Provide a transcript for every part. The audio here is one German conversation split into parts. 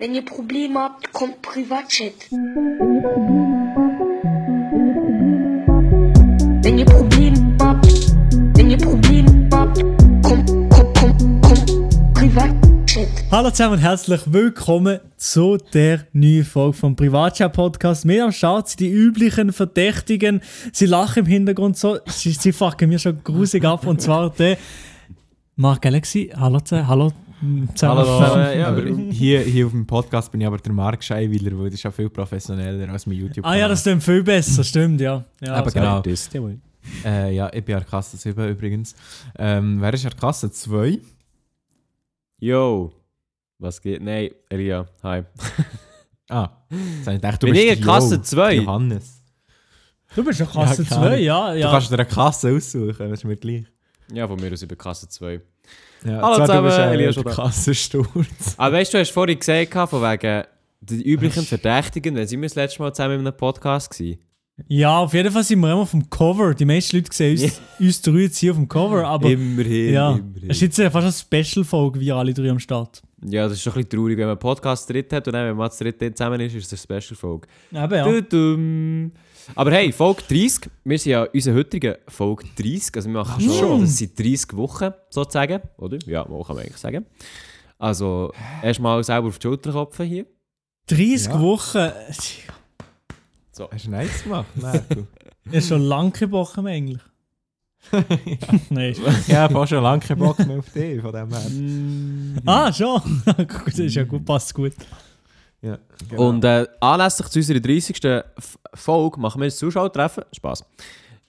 Wenn ihr Probleme habt, kommt Privatchat. Wenn ihr Probleme habt, wenn ihr Probleme habt, kommt, kommt, kommt, kommt Privatchat. Hallo zusammen und herzlich willkommen zu der neuen Folge vom Privatchat Podcast. Mir am Start sind die üblichen Verdächtigen. Sie lachen im Hintergrund so, sie, sie fucken mir schon grusig ab und zwar der Mark Galaxy. Hallo zusammen. Hallo zusammen. Hallo. Ja, aber hier, hier auf dem Podcast bin ich aber der Marc Scheiwiller, weil das ist ja viel professioneller als mein youtube Ah ja, das ist viel besser, stimmt, ja. ja Aber genau. Das. Äh, ja, ich bin an der Kasse 7 übrigens. Ähm, wer ist an der Kasse 2? Yo, was geht? Nein, Elia, hi. Ah, jetzt habe ich gedacht, du Bin bist ich in der Kasse Jo, 2? Johannes. Du bist doch Kasse Ja, keine 2, ja. Du ja. kannst dir eine Kasse aussuchen, das ist mir gleich. Ja, von mir aus über Kasse 2. Ja, Hallo zusammen, du äh, Elias der Schubert. Kassensturz. Aber weißt du, du hast vorhin gesagt, von wegen die üblichen Verdächtigen, wenn sind wir das letzte Mal zusammen in einem Podcast gewesen? ja, auf jeden Fall sind wir immer auf dem Cover. Die meisten Leute sehen uns, uns drei jetzt hier auf dem Cover, aber immerhin, ja, immerhin. es ist jetzt ja fast eine Special-Folge, wie alle drei am Start. Ja, das ist doch ein bisschen traurig, wenn man einen Podcast dritt hat und dann, wenn man zu dritt zusammen ist, ist es eine Special-Folge. Eben, ja. Tudum. Aber hey, Folge 30. Wir sind ja unsere heutige Folge 30. Also wir machen schon, schon? das sind 30 Wochen sozusagen, oder? Ja, mal kann man eigentlich sagen. Also erstmal selber auf die Schulter klopfen hier. 30 Ja. Wochen. Hast du nice gemacht? Nein, du. Habe schon lange mehr eigentlich. Nein. ja, ich habe schon lange keinen Bock mehr auf dich, von dem her. Ah, schon. das ist ja gut, passt gut. Ja, genau. Und äh, anlässlich zu unserer 30. F- Folge machen wir ein Zuschauertreffen. Spaß.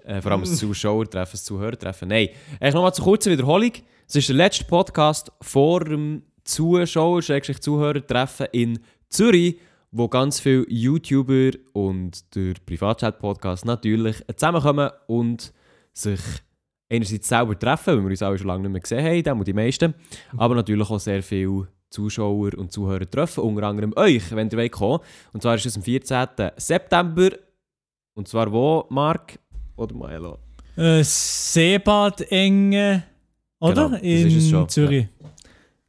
Äh, vor allem ein Zuschauertreffen, ein Zuhörertreffen. Nein, eigentlich nochmal zur kurzen Wiederholung. Es ist der letzte Podcast vor dem Zuschauer- Zuhörertreffen in Zürich, wo ganz viele YouTuber und der Privatchat-Podcast natürlich zusammenkommen und sich einerseits selber treffen, weil wir uns alle schon lange nicht mehr gesehen haben, und die meisten, aber natürlich auch sehr viele Zuschauer und Zuhörer treffen, unter anderem euch, wenn ihr wollt kommen Und zwar ist es am 14. September. Und zwar wo, Marc? Oder Maelo? Äh, Seebad Enge, oder? Genau, das ist es In Zürich.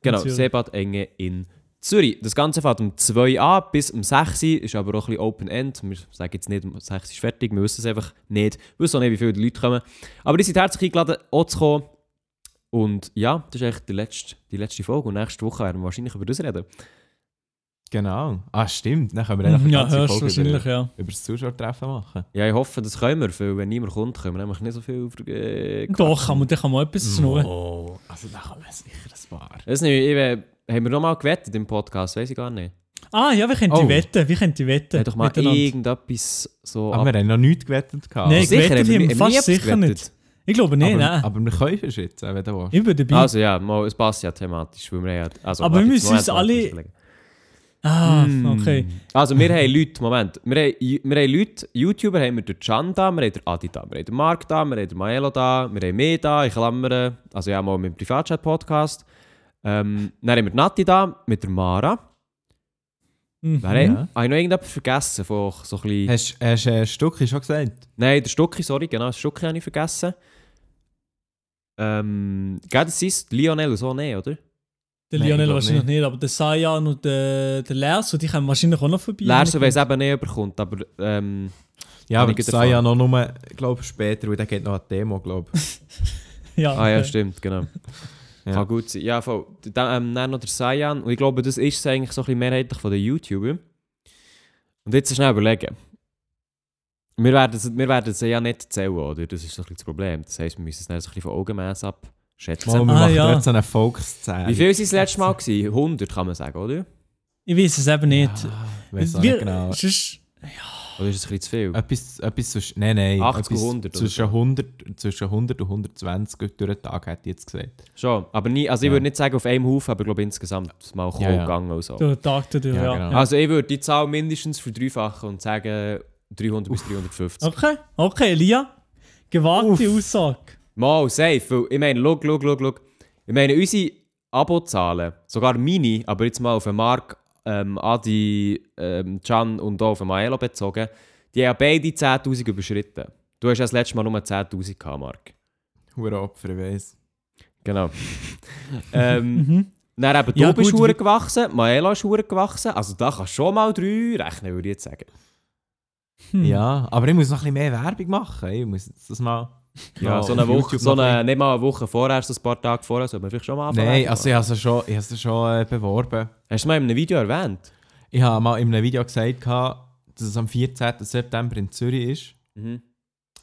Genau, Zürich. Seebad Enge in Zürich. Das Ganze fängt um 2 an bis um 6 Uhr, ist aber auch ein bisschen Open-End. Wir sagen jetzt nicht, um 6 Uhr ist fertig, wir wissen es einfach nicht. Wir wissen auch nicht, wie viele Leute kommen. Aber die sind herzlich eingeladen, auch zu kommen. Und ja, das ist eigentlich die letzte, die letzte Folge. Und nächste Woche werden wir wahrscheinlich über das reden. Genau. Ah, stimmt. Dann können wir einfach Ja, eine ganze Folge über, ja. über das Zuschauertreffen machen. Ja, ich hoffe, das können wir, weil wenn niemand kommt, können wir nämlich nicht so viel äh, Doch, kann man, da kann man etwas schnurren. Oh, also da kann man sicher ein paar. Das nicht, ich, äh, haben wir nochmal gewettet im Podcast? Weiß ich gar nicht. Ah, ja, wie könnt ihr Oh. wetten? Wie könnt ihr wetten? Hat doch mal irgendetwas so. Aber wir haben noch nichts gewettet. gehabt. Nein, Sicher, gewettet haben wir haben wir fast sicher gewettet. nicht. Ich glaube nicht, aber, nein. aber wir können es jetzt, wenn du willst. Ich bin dabei. Also ja, mal, es passt ja thematisch, weil wir ja... Also, Aber warte, wir müssen uns alle- ah, okay. Also wir haben Leute, Moment, wir haben, wir haben Leute, YouTuber haben wir den Can da, wir haben den Adi da, wir haben den Mark da, wir haben den Maelo da, wir haben mich da, ich klammere, also ja mal mit dem Privatchat-Podcast. Ähm, dann haben wir Nati da, mit der Mara. Mhm. Wer Ja. Habe ich noch irgendetwas vergessen von so ein bisschen... Hast du ein Stück schon gesagt? Nein, der Stucki, sorry, genau, das Stucki habe ich vergessen. Ähm, das ist Lionel so, nicht, oder? Der Nein, Lionel glaub wahrscheinlich nicht. nicht. aber der Sayan und der, der Lerso, die kommen wahrscheinlich auch noch vorbei. Lersen weiss eben nicht, überkommt, aber ähm, Ja, aber gerade sei ja noch nur, glaube später, weil da geht noch eine Demo, glaube ich. Ja, ah ja, okay. stimmt, genau. Ja. Kann gut sein. Ja, voll. Dann, ähm, dann noch der Sayan, und ich glaube, das ist es eigentlich so ein bisschen mehrheitlich von den YouTubern. Und jetzt schnell überlegen. Wir werden, es- wir werden es ja nicht zählen, oder? Das ist so ein bisschen das Problem. Das heisst, wir müssen es dann so ein bisschen von Augenmaß abschätzen. Mal, wir Ah, machen ja. jetzt so eine Volkszählung. Wie viel waren es das letzte Mal? Gewesen? 100 kann man sagen, oder? Ich weiß es eben nicht. Ja, ich Wir- nicht genau. sonst- Oder ist es ein bisschen zu viel? Etwas, etwas zwischen, nein, nein, 80 und etwas 100 oder zwischen, so. 100, zwischen 100 und 120 durch den Tag, hätte ich jetzt gesagt. Schon. Aber nie, also ich Ja. würde nicht sagen auf einem Haufen, aber ich glaube insgesamt mal Ja, ja. gegangen und so. Der Tag dadurch, Ja, ja. genau. ja. Also ich würde die Zahl mindestens verdreifachen und sagen 300 bis 350. Okay, okay, Elia. Gewagte Aussage. Mal, safe. Weil ich meine, schau, schau, schau, schau. Ich meine, unsere Abozahlen, sogar meine, aber jetzt mal auf den Mark, ähm, Adi, ähm, Can und auch auf den Maelo bezogen, die haben beide 10'000 überschritten. Du hast ja das letzte Mal nur 10'000 gehabt, Mark. Hure Opfer, ich weiss. Genau. ähm, Mhm. Dann eben, du Ja, bist gut, gewachsen, Maela ist hure gewachsen. Also da kannst du schon mal drei rechnen, würde ich jetzt sagen. Hm. Ja, aber ich muss noch ein bisschen mehr Werbung machen. Ich muss das mal. Ja, so eine Woche, so eine, nicht mal eine Woche vorher, so ein paar Tage vorher, sollte man vielleicht schon mal anfangen. Nein, also ich habe es schon, ich habe es schon äh, beworben. Hast du mal in einem Video erwähnt? Ich habe mal in einem Video gesagt, dass es am 14. September in Zürich ist. Mhm.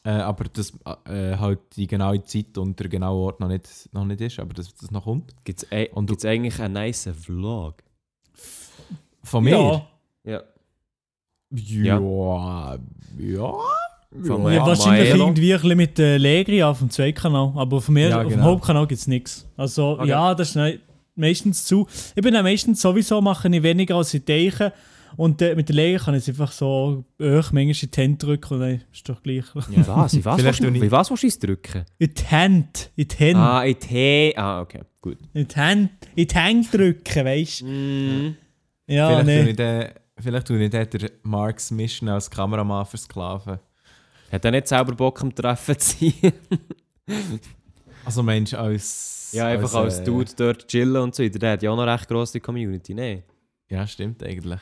Äh, aber dass äh, halt die genaue Zeit und der genaue Ort noch nicht, noch nicht ist, aber dass das noch kommt. Gibt es eigentlich einen nice Vlog? Von mir? Ja. Ja. Ja. Ja. ja. Von Ja, Ma- wahrscheinlich Maelo. irgendwie ein bisschen mit der Legri auf dem Zweitkanal. Aber auf, mir, Ja, auf dem genau. Hauptkanal gibt es nichts. Also, Okay. ja, das ist ne- meistens zu. Ich bin ja meistens sowieso mache ich weniger als ich denke. Und äh, mit der Legri kann ich es einfach so hoch manchmal in die Hände drücken und dann ist doch gleich. Wie was? Wie was? Willst du- tue ich- Wie was willst du uns drücken? In die Hände. In die Hände. Ah, in die Ah, okay, gut. In die Hände, in die Hände drücken, weißt du? Mm. Ja, vielleicht, nee. Vielleicht ich den der Marks Mission als Kameramann versklaven. Hat er nicht selber Bock am Treffen zu sein? Also Mensch, als... ja, einfach als äh, Dude dort chillen und so. Der hat ja auch noch recht grosse Community, ne? Ja, stimmt eigentlich.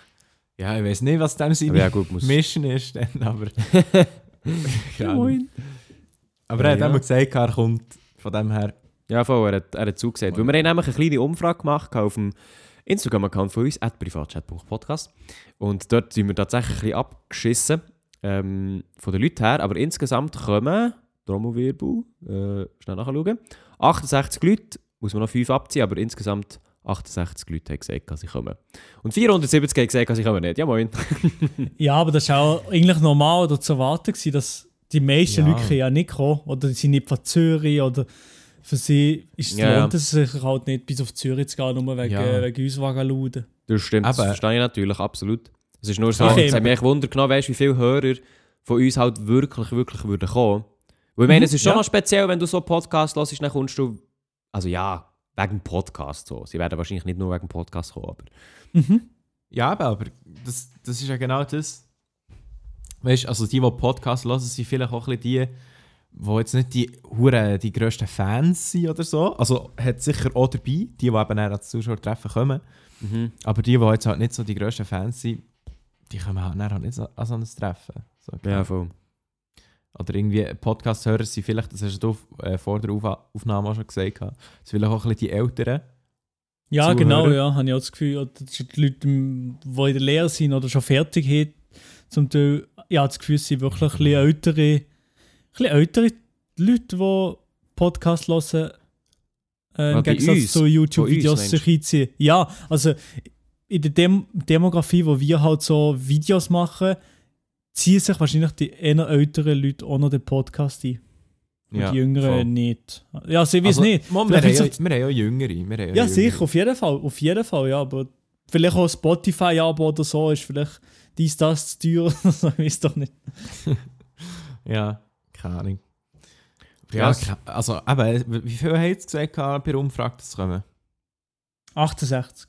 Ja, ich weiß nicht, was dann seine ja, gut, muss. Mission ist, dann, aber... Moin. aber er hat Ja. immer gesagt, er kommt von dem her... Ja, voll, er hat, er hat zugesagt. Weil wir haben nämlich eine kleine Umfrage gemacht auf dem Instagram-Account von uns, privatchat.podcast. Und dort sind wir tatsächlich ein bisschen abgeschissen ähm, von den Leuten her. Aber insgesamt kommen, Trommelwirbel, äh, schnell nachschauen, 68 Leute, muss man noch 5 abziehen, aber insgesamt 68 Leute haben gesagt, dass sie kommen. Und 470 haben gesagt, dass sie kommen nicht. Ja, moin. Ja, aber das war auch eigentlich normal oder zu erwarten, dass die meisten Ja. Leute ja nicht kommen. Oder die sind nicht von Zürich oder für sie ist, Ja, ja. lohnt es sich halt nicht bis auf Zürich zu gehen, nur wegen, Ja. wegen uns Wagenluden. Das stimmt, das Aber- verstehe ich natürlich, absolut. Es ist nur so, es hat mich Wunder genommen, weißt, wie viele Hörer von uns halt wirklich, wirklich würden kommen. Weil ich meine, Mhm, es ist schon ja. noch speziell, wenn du so einen Podcast hörst, dann kommst du, also ja, wegen Podcast so. Sie werden wahrscheinlich nicht nur wegen Podcast kommen, aber... Mhm. Ja, aber das, das ist ja genau das. Weißt du, also die, die Podcasts hören, sind vielleicht auch ein bisschen die, die jetzt nicht die, hure, die grössten Fans sind oder so. Also hat sicher auch dabei, die, die eben als Zuschauertreffen kommen. Mhm. Aber die, die jetzt halt nicht so die grössten Fans sind, die kommen halt, dann halt nicht so, an so ein Treffen. So, Ja, voll. Oder irgendwie Podcast-Hörer sind vielleicht, das hast du äh, vor der Auf Aufnahme auch schon gesagt, gehabt, sind vielleicht auch ein bisschen die Älteren. Ja, Zuhörer. genau, ja, habe ich auch das Gefühl. Oder das sind die Leute, die in der Lehre sind oder schon fertig haben, zum Teil, ja, das Gefühl, es sind wirklich ein bisschen ältere, bisschen ältere Leute, die Podcasts hören, äh, Ah, im bei Gegensatz uns? zu YouTube-Videos sich einziehen. Ja, also in der Dem Demografie, wo wir halt so Videos machen, ziehen sich wahrscheinlich die eher älteren Leute auch noch den Podcast ein. Und die Jüngeren voll. nicht. Ja, sie Also, nicht. Mo, wir, haben ja, ist wir haben ja Jüngere. Haben Ja, Jüngere. sicher, auf jeden Fall. Auf jeden Fall, ja. Aber vielleicht auch Spotify-Abo oder so ist vielleicht dies, das zu teuer. ich weiß doch nicht. Ja, keine Ahnung. Ja, also eben, wie viel haben Sie gesagt der Umfrage, es kommen? 68.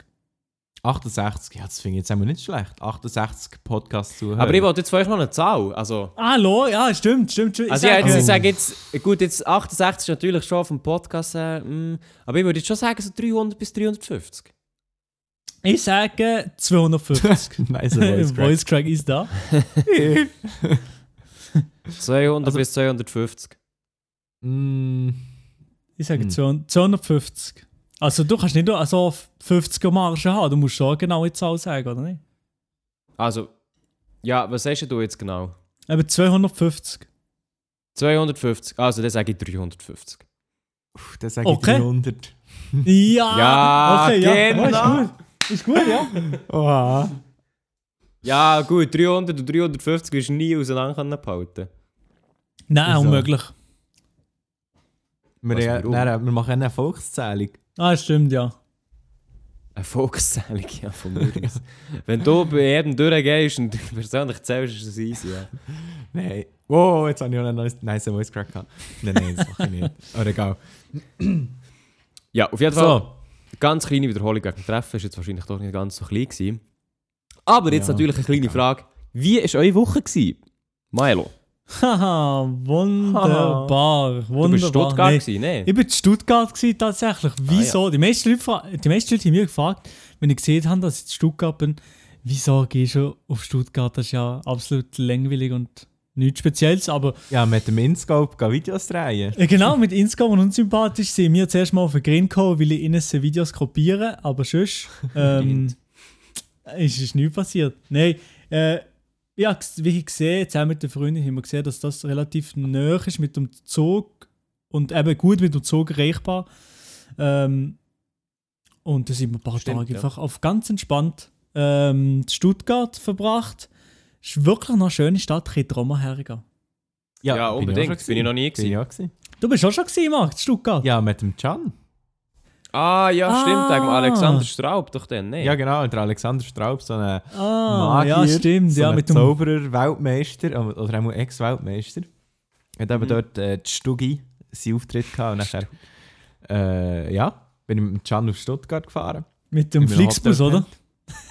68, ja, das finde ich jetzt nicht schlecht. 68 Podcasts zuhören. Aber ich wollte jetzt euch noch eine Zahl. Also, Ah, lo, ja, stimmt, stimmt. stimmt. Ich also ja, sage- jetzt, ich sage jetzt, gut, jetzt 68 ist natürlich schon vom Podcast her, mm, aber ich würde jetzt schon sagen, so 300 bis 350. ich sage 250. nice. Voice Crack ist da. 200 Also- bis 250. mm, Ich sage Hm. 200 250. Also du kannst nicht nur also 50er Marge haben, du musst schon eine genaue Zahl sagen, oder nicht? Also, ja, was sagst du jetzt genau? Aber 250. 250, also dann sage ich 350. uff, dann sage ich Okay. 300. Ja! Ja, okay, ja. genau. Oh, ist gut. Ist gut, ja. Oha. Ja, gut, 300 und 350 wirst du nie auseinander behalten. Nein, Wieso? unmöglich. Wir, warum? nein, wir machen eine Erfolgszählung. Ah, stimmt, ja. Eine Volkszählung, ja, von mir aus. Wenn du bei jedem durchgehst und persönlich zählst, ist das easy, ja. Nein. Wow, jetzt habe ich auch einen nice, nice Voice Crack gehabt. Nein, nein, das mache ich nicht. Aber egal. Ja, auf jeden Fall. So. Ganz kleine Wiederholung gegen Treffen, ist jetzt wahrscheinlich doch nicht ganz so klein gewesen. Aber jetzt Ja, natürlich eine kleine egal. Frage. Wie war eure Woche? Gewesen? Milo. Haha, wunderbar. Du wunderbar. bist Stuttgart Nee, gewesen, ne? Ich bin in Stuttgart gewesen, tatsächlich. Wieso? die, meisten Leute, die meisten Leute haben mich gefragt, wenn ich gesehen habe, dass ich in Stuttgart bin, wieso gehst du auf Stuttgart? Das ist ja absolut langweilig und nichts Spezielles. Aber Ja, mit dem Inscope Videos drehen. äh, genau, mit Inscom und unsympathisch sind wir zuerst mal auf den Green gekommen, weil ich ihnen die Videos kopieren, aber sonst ähm, ist es nichts passiert. Nein, äh, ja, wie ich gesehen, zusammen mit den Freunden haben wir gesehen, dass das relativ nah ist mit dem Zug und eben gut mit dem Zug erreichbar. Ähm, und da sind wir ein paar Stimmt, Tage ja. einfach auf ganz entspannt ähm, in Stuttgart verbracht. Ist wirklich noch eine schöne Stadt, ich auch mal hergehen. Ja, bin ich auch unbedingt. schon Bin ich noch nie Bin ich gewesen. auch gewesen. Du bist auch schon gewesen, Marc, in Stuttgart? Ja, mit dem Can. Ah, ja, stimmt. Ah. Wegen dem Alexander Straub doch dann, ne? Ja, genau. Der Alexander Straub, so ein Ah, Magier, ja, stimmt. so ja, ein mit dem Zauberer, Weltmeister, äh, oder auch Ex-Weltmeister. Hat eben Mhm. dort äh, die Stuggi seinen Auftritt gehabt und nachher, äh, ja, bin ich mit dem Can auf Stuttgart gefahren. Mit dem Flixbus, oder?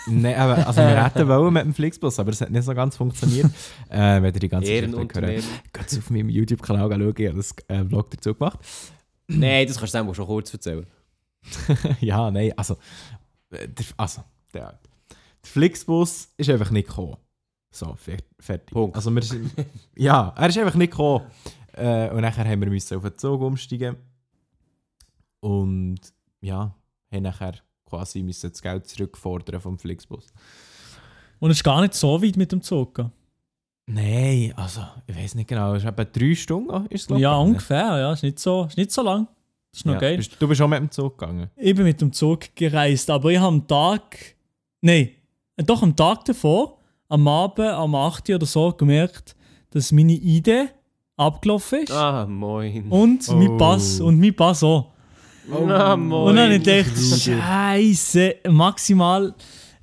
Nein, aber, also wir hätten wollen mit dem Flixbus, aber es hat nicht so ganz funktioniert. äh, wenn ihr die ganze Geschichte hören, geht auf meinem YouTube-Kanal schauen, ich habe das äh, Vlog dazu gemacht. Nein, das kannst du einfach schon kurz erzählen. ja, nein, also, äh, der, also der, der Flixbus ist einfach nicht gekommen. So, fer fertig. Punkt. Also wir sind, ja, er ist einfach nicht gekommen. Äh, und nachher haben wir müssen auf den Zug umsteigen. Und ja, haben nachher quasi müssen das Geld zurückfordern vom Flixbus. Und es ist gar nicht so weit mit dem Zug. gell? Nein, also, ich weiß nicht genau, es ist etwa drei Stunden, ist es, glaub Ja, ungefähr. Ja, ist nicht so, ist nicht so lang. Das ist noch Ja, geil. bist- Du bist schon mit dem Zug gegangen. Ich bin mit dem Zug gereist, aber ich habe am Tag. Nein, doch am Tag davor, am Abend, am 8. Uhr oder so, gemerkt, dass meine Idee abgelaufen ist. Ah, moin. Und mein Oh. Pass. Und mein Pass auch. Ah, moin. Und dann habe ich gedacht, Scheiße, maximal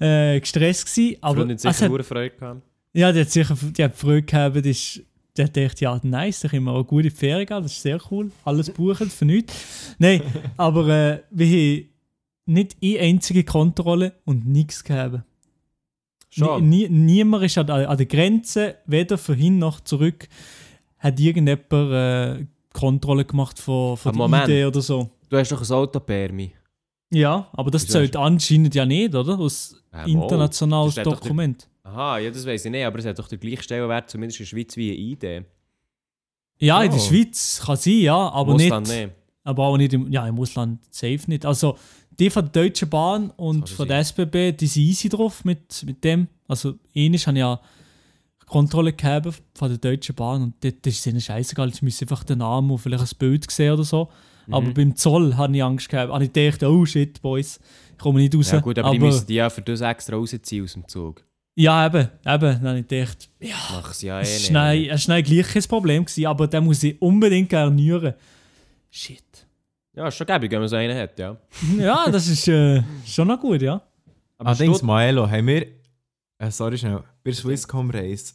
äh, gestresst gewesen. Aber Freundin es sicher hure Freude gehabt. ja, die hat sicher die hat Freude gehabt. Die, ist, die hat gedacht, ja, nice, ich kann mir auch gute Ferien gehen, das ist sehr cool. Alles buchen für nichts. Nein, aber äh, wir haben nicht eine einzige Kontrolle und nichts gehabt. Schon. Nie, niemand ist an, der- an der Grenze, weder vorhin noch zurück, hat irgendjemand äh, Kontrolle gemacht von, von der Moment. Idee oder so. Du hast doch ein Autopermi. Ja, aber das Wieso zählt anscheinend ja nicht, oder? Aus Ja, mal. internationales Das steht doch Dokument. Aha, ja, das weiß ich nicht, aber es hat doch den gleichen Stellenwert, zumindest in der Schweiz, wie eine Idee. Ja, in der Oh. Schweiz kann sein, ja, aber nicht, dann nicht. aber auch nicht im, ja, im Ausland safe nicht. Also die von der Deutschen Bahn und Das kann von der SBB, die sind easy drauf mit, mit dem. Also ähnlich habe ich ja Kontrolle gehabt von der Deutschen Bahn und dort das ist ihnen scheißegal, sie müssen einfach den Namen und vielleicht ein Bild sehen oder so. Aber Mhm. beim Zoll hatte ich Angst gehabt. Habe ich gedacht, oh shit, Boys, ich komme nicht raus. Ja gut, aber, die müssen die ja für das extra rausziehen aus dem Zug. ja, eben, eben. Dann habe ich gedacht, ja, Mach sie ja eh Es nicht. war schnell, es war gleich kein Problem, gewesen, aber den muss ich unbedingt erneuern. Shit. Ja, ist schon gäbig, wenn man so einen hat, ja. Ja, das ist äh, schon noch gut, ja. Aber Allerdings, Maelo, haben wir, äh, sorry schnell, bei der Swisscom Race,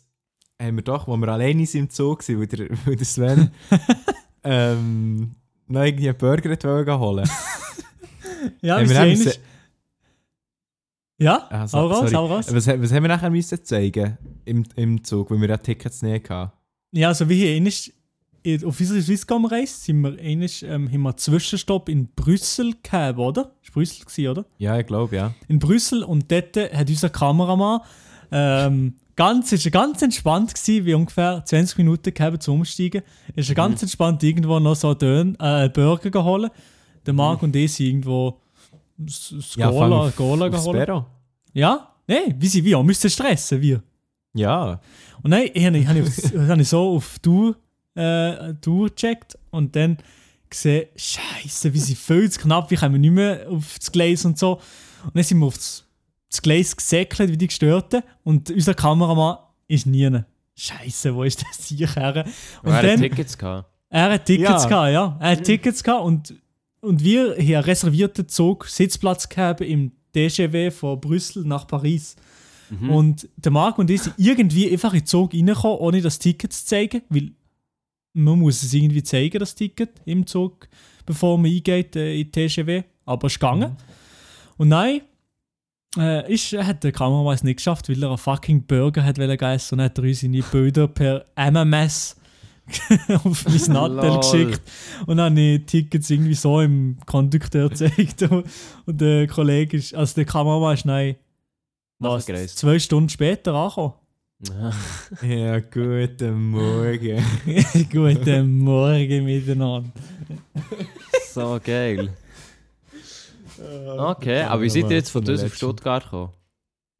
haben wir doch, wo wir alleine sind im Zug waren, weil der, weil der Sven ähm, noch irgendwie einen Burger wollen holen Ja, Haben wir wir sehen dann es. Ja, Ah, so- hau raus, sorry. hau raus. was, was haben wir nachher müssen zeigen im, im Zug, weil wir ja Tickets nicht hatten? Ja, also wie hier in- auf unserer Swisscom-Reise sind wir einmal, ähm, haben wir einen Zwischenstopp in Brüssel gehabt, oder? War Brüssel, gewesen, oder? Ja, ich glaube, ja. in Brüssel und dort hat unser Kameramann ähm, ganz, ist er ganz entspannt gewesen, wie ungefähr 20 Minuten gehabt zum Umsteigen. Ist er ganz entspannt irgendwo noch so einen äh, Burger geholt. Der Marc und ich sind irgendwo s- s- ja aufs geholt. Ja, nein, wie sie wir müssen stressen, wir. Ja. Und habe ich, hab ich, hab ich so auf Tour, äh, Tour gecheckt und dann gesehen, Scheiße, wie sie viel zu knapp, wie kommen wir nicht mehr aufs Gleis und so. Und dann sind wir aufs das Gleis gesäckelt, wie die Gestörten. Und unser Kameramann ist nie. Scheiße, wo ist das hier her? Und er hat Tickets gehabt. er hat Tickets Ja. gehabt, ja. Er hat Tickets gehabt und, und wir haben einen reservierten Zug, Sitzplatz gehabt im DGW von Brüssel nach Paris. Mhm. Und der Marc und ich sind irgendwie einfach in den Zug reingekommen, ohne das Ticket zu zeigen, weil man muss es irgendwie zeigen, das Ticket im Zug, bevor man eingeht äh, in die TGW. Aber es ist gegangen. Und nein, Äh, ist, hat der Kameramann es nicht geschafft, weil er einen fucking Burger hat wollen essen und hat er uns seine Bilder per MMS auf mein Nattel geschickt. Und dann habe ich die Tickets irgendwie so im Kondukteur gezeigt. Und, der Kollege ist, also der Kameramann ist nein, was, zwei Stunden später angekommen. Ja, guten Morgen. Guten Morgen miteinander. so geil. Okay, aber wie seid ihr jetzt von der uns auf. Stuttgart gekommen?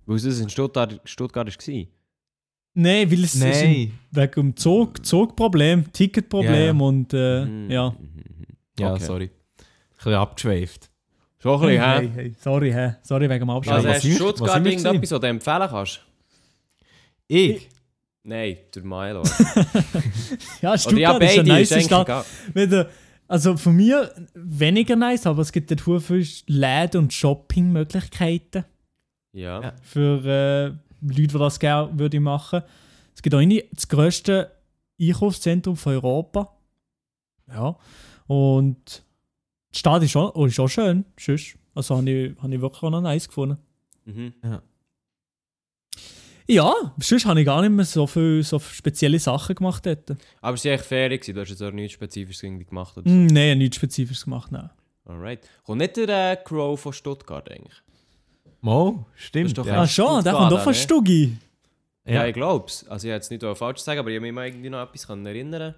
Weil es in Stuttgart, Stuttgart war. Nein, weil es ist Nein. wegen dem Zug, Zugproblem, Ticketproblem Ja. und äh, Mhm. ja. Ja, Okay. sorry. Ein bisschen abgeschweift. So ein bisschen, hä? hey, hey. Sorry, hä? Sorry wegen dem Abstand. Also hast du Stuttgart irgendetwas, was du empfehlen kannst? Ich? Nein, der Milo. ja, Oder ja, Stuttgart ist eine nice Stadt. Also von mir weniger nice, aber es gibt dort sehr viele Läden und Shoppingmöglichkeiten Ja. Ja. für äh, Leute, die das gerne würde machen. Es gibt auch das grösste Einkaufszentrum von Europa. Ja. Und die Stadt ist auch, ist auch schön. Sonst. Also habe ich, habe ich wirklich auch noch nice gefunden. Mhm. Ja, sonst habe ich gar nicht mehr so viele so spezielle Sachen gemacht dort. Aber es war echt Ferien, gewesen, du hast jetzt auch nichts Spezifisches irgendwie gemacht. Oder so. Mm, Nein, nichts Spezifisches gemacht. Nein. Alright. Kommt nicht der äh, Crow von Stuttgart eigentlich? Mo, stimmt. Doch ja. Ah, schon, der kommt doch von ne? Stuggi. Ja, Ja. ich glaub's. Also ich hätte es nicht falsch sagen, aber ich habe mich mal irgendwie noch etwas können erinnern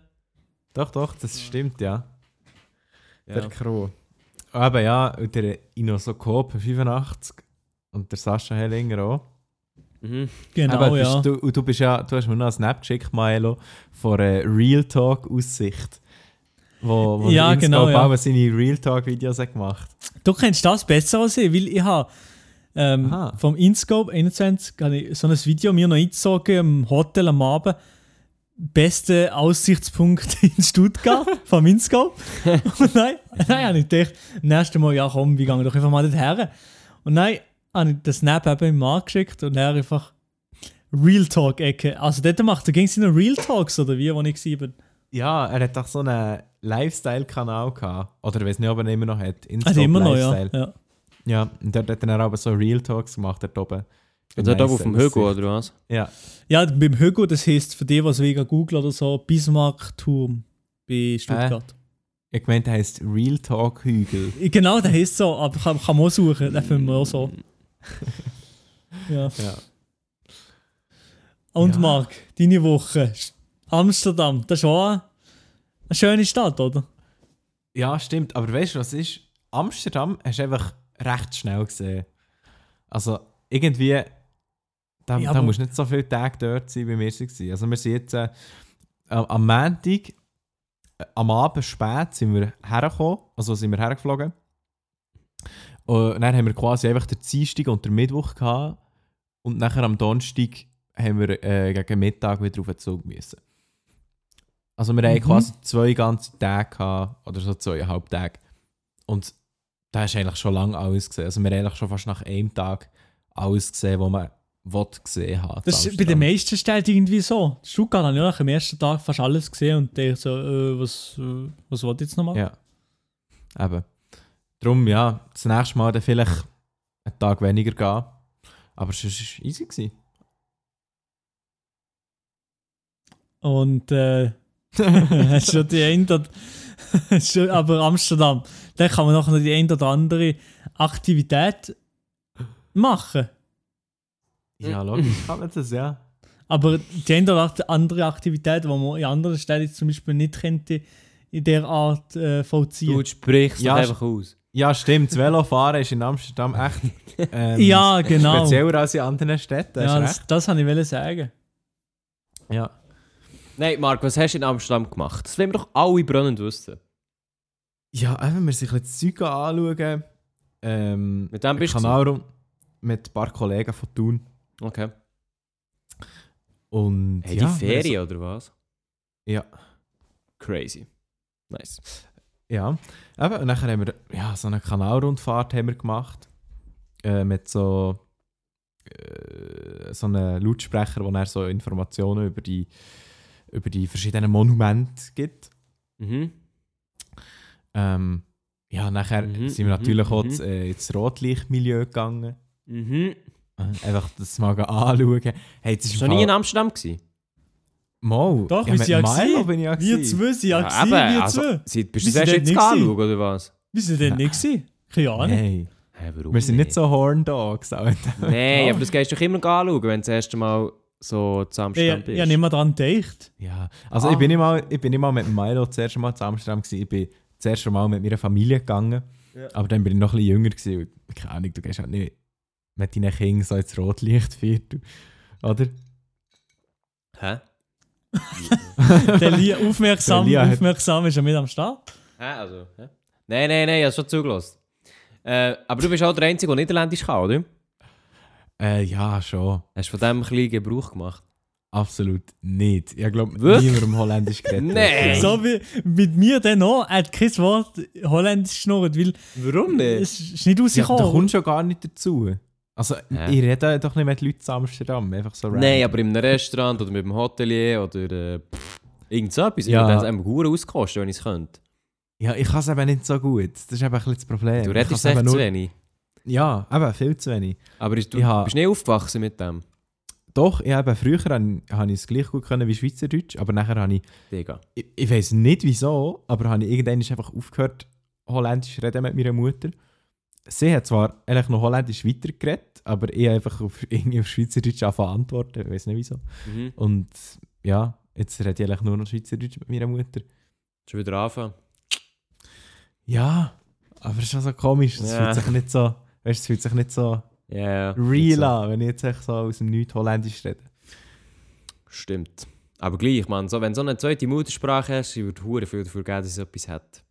Doch, doch, das stimmt, ja. Ja. Der Crow. Aber ja, und der Inosokop 85 und der Sascha Hellinger auch. Mhm. Genau, Aber bist ja. du, und du, bist ja, du hast mir noch einen Snap geschickt, Milo, von einer Real Talk Aussicht. Wo, wo Ja, genau, Inscope ja. auch seine Real Talk Videos hat gemacht Du kennst das besser als ich, weil ich habe ähm, Aha. vom Inscope 21 habe ich so ein Video mir noch eingezogen im Hotel am Abend. Beste Aussichtspunkt in Stuttgart vom Inscope. Und nein, nein, habe ich gedacht, das nächste Mal, ja komm, wir gehen doch einfach mal dorthin. Und nein, habe ich den Snap eben im Markt geschickt und er einfach Real Talk-Ecke. Also dort macht er gegen seine Real Talks oder wie, wo ich war. Ja, er hat doch so einen Lifestyle-Kanal gehabt. Oder ich weiß nicht, ob er ihn immer noch hat. Inscope Also immer noch, ja. Lifestyle. ja. Ja, und dort hat er aber so Real Talks gemacht, dort oben. Und dort oben auf dem Hügel, Aussicht. oder was? Ja, Ja, beim Högo, das heisst für die, was wegen Google oder so, Bismarck-Turm bei Stuttgart. ich meinte, er heisst Real Talk Hügel. Genau, der heisst so, aber kann, kann man auch suchen, den finden wir auch so. Ja. Ja. Und Ja. Marc, deine Woche. Amsterdam, das ist auch eine, schöne Stadt, oder? Ja, stimmt. Aber weißt du, was ist? Amsterdam hast du einfach recht schnell gesehen. Also irgendwie, da, Ja, da musst du nicht so viele Tage dort sein, wie wir es waren. Also wir sind jetzt äh, am am Montag, äh, am Abend spät sind wir hergekommen, also sind wir hergeflogen. Und dann haben wir quasi einfach den Dienstag und den Mittwoch gehabt. Und nachher am Donnerstag haben wir äh, gegen Mittag wieder auf den Zug müssen. Also wir Mhm. hatten quasi zwei ganze Tage gehabt, oder so zweieinhalb Tage. Und da hast du eigentlich schon lange alles gesehen. Also wir haben eigentlich schon fast nach einem Tag alles gesehen, was man will gesehen hat. Das ist bei den meisten Städten irgendwie so. Stuttgart habe ich nach dem ersten Tag fast alles gesehen und dachte so, äh, was, äh, was wollt ihr jetzt nochmal? Ja. Eben. Darum, ja, das nächste Mal dann vielleicht einen Tag weniger gehen. Aber es war easy. Gewesen. Und äh, hast schon die ein oder, aber Amsterdam, da kann man noch die ein oder andere Aktivität machen. Ja, logisch kann man das, ja. Aber die eine oder andere Aktivität, die man in anderen Städten zum Beispiel nicht könnte, in der Art äh, vollziehen. Du sprichst Ja, doch einfach aus. Ja, stimmt. Das Velofahren ist in Amsterdam echt ähm, ja, genau. spezieller als in anderen Städten. Ja, das, das wollte ich sagen. ja. Nein, Marc, was hast du in Amsterdam gemacht? Das wollen wir doch alle brennend wissen. Ja, einfach wir sich ein bisschen das Zeug anschauen. Ähm, Mit dem bist du mit ein paar Kollegen von Thun. Okay. Und Hey, ja, die Ferien oder was? Ja. Crazy. Nice. Ja, eben, und nachher haben wir ja, so eine Kanalrundfahrt haben wir gemacht. Äh, mit so, äh, so einem Lautsprecher, wo er so Informationen über die, über die verschiedenen Monumente gibt. Mhm. Ähm, ja, nachher Mhm, sind wir mhm, natürlich auch mhm. ins, äh, ins Rotlichtmilieu gegangen. Mhm. Einfach das mal anschauen. Hey, das ist noch nie in Amsterdam gewesen? Mal. Doch, ja, wir mit sind ja Milo bin ich ja Wir zwei sind ja, Ja, gewesen, wir also, zwei. sie- bist du das jetzt nicht anschauen, oder was? Wir sind denn nicht gewesen. Keine Ahnung. Hey, Hä, warum wir sind nicht so Horn Dogs. Alter. Nein, Ja. aber das gehst du doch immer anschauen, wenn du das erste Mal so zusammen Ich, bist. ich habe nicht mehr daran gedacht. Ja, also Ah. ich bin nicht mal, ich bin nicht mal mit Milo das erste Mal zu Amsterdam gewesen. Ich bin das erste Mal mit meiner Familie gegangen. Ja. Aber dann bin ich noch ein bisschen jünger gewesen. und Keine Ahnung, du gehst halt nicht mit deinen Kindern so ins Rotlichtviertel. Oder? Hä? Der Lia, aufmerksam, Der Lia aufmerksam ist er mit am Start. Hä, also? Hä? Nein, nein, nein, ich habe schon zugelassen. Äh, aber du bist auch der Einzige, der Niederländisch kann, oder? Äh, ja, schon. Hast du von dem ein bisschen Gebrauch gemacht? Absolut nicht. Ich glaube, niemandem Holländisch geredet. Nein. So wie mit mir dann auch, er hat kein Wort Holländisch geschnurrt, weil Warum es ist nicht Ja, da rausgekommen. kommst du schon gar nicht dazu. Also, Ja. ich rede doch nicht mit Leuten zu Amsterdam. Einfach so Nein, aber in einem Restaurant oder mit dem Hotelier oder äh, pff, irgend so etwas. Ja. Ja. Das einfach Huren auskosten, wenn ich es könnte. Ja, ich kann es eben nicht so gut. Das ist eben ein bisschen das Problem. Du Ich redest echt eben zu nur- wenig. Ja, eben viel zu wenig. Aber ist, du Ich bist nicht aufgewachsen mit dem. Doch, ich habe früher habe ich es gleich gut können wie Schweizerdeutsch, aber nachher habe ich, Digga. ich, ich weiß nicht wieso, aber habe ich irgendwann einfach aufgehört, Holländisch zu reden mit meiner Mutter. Sie hat zwar eigentlich noch Holländisch weitergeredet, aber ich habe einfach auf, irgendwie auf Schweizerdeutsch antworten, ich weiß nicht wieso. Mhm. Und ja, jetzt rede ich eigentlich nur noch Schweizerdeutsch mit meiner Mutter. Schon wieder anfangen. Ja, aber es ist schon so komisch, es Ja. fühlt sich nicht so, weißt, es fühlt sich nicht so Ja, ja. real so. an, wenn ich jetzt echt so aus dem Nichts Holländisch rede. Stimmt. Aber gleich, man, so, wenn du so eine zweite Muttersprache hast, ich würde hure viel dafür geben, dass es etwas hat.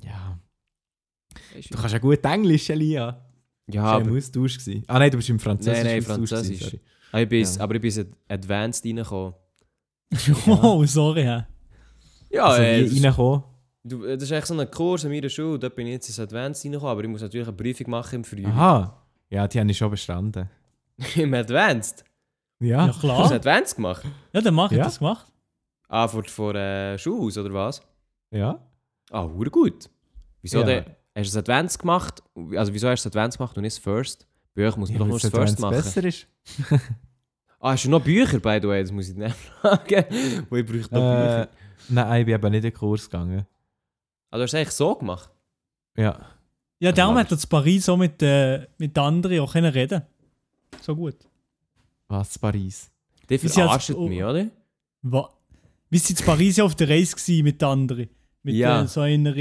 Ja. Du kannst ja gut Englisch, Elia. ja, aber, im Austausch. gewesen. Ah nein, du bist im Französisch. Nein, nein, Französisch. gewesen, Ah, ich bin, Ja. aber ich bin in Advanced reingekommen. Oh, sorry. Ja. Ja, Also äh, wie reinkommen. du, das ist echt so ein Kurs an meiner Schule, dort bin ich jetzt ins Advanced reingekommen, aber ich muss natürlich eine Prüfung machen im Frühjahr. Aha. Ja, die habe ich schon bestanden. Im Advanced? Ja, Ja. Hast du klar. Advanced gemacht? Ja, dann mach ich Ja. das gemacht. Ah, vor, vor äh, Schulhaus oder was? Ja. Ah, hure gut. Wieso Ja. denn? Hast du das Advanced gemacht? Also wieso hast du das Advanced gemacht und nicht das First? Bei euch muss man ja doch nur das First machen. besser ist. Ah, hast du noch Bücher, by the way? Das muss ich nicht fragen. Wo ich bräuchte noch Äh, Bücher. nein, ich bin eben nicht in den Kurs gegangen. Du hast es eigentlich so gemacht? Ja. Ja, darum Aber- hat er zu Paris so mit, äh, mit den anderen auch können reden So gut. Was, Paris? Als- verarscht mich, oder? Wa- Wie sie zu Paris ja auf der Reise mit den anderen? Mit Ja. so einer so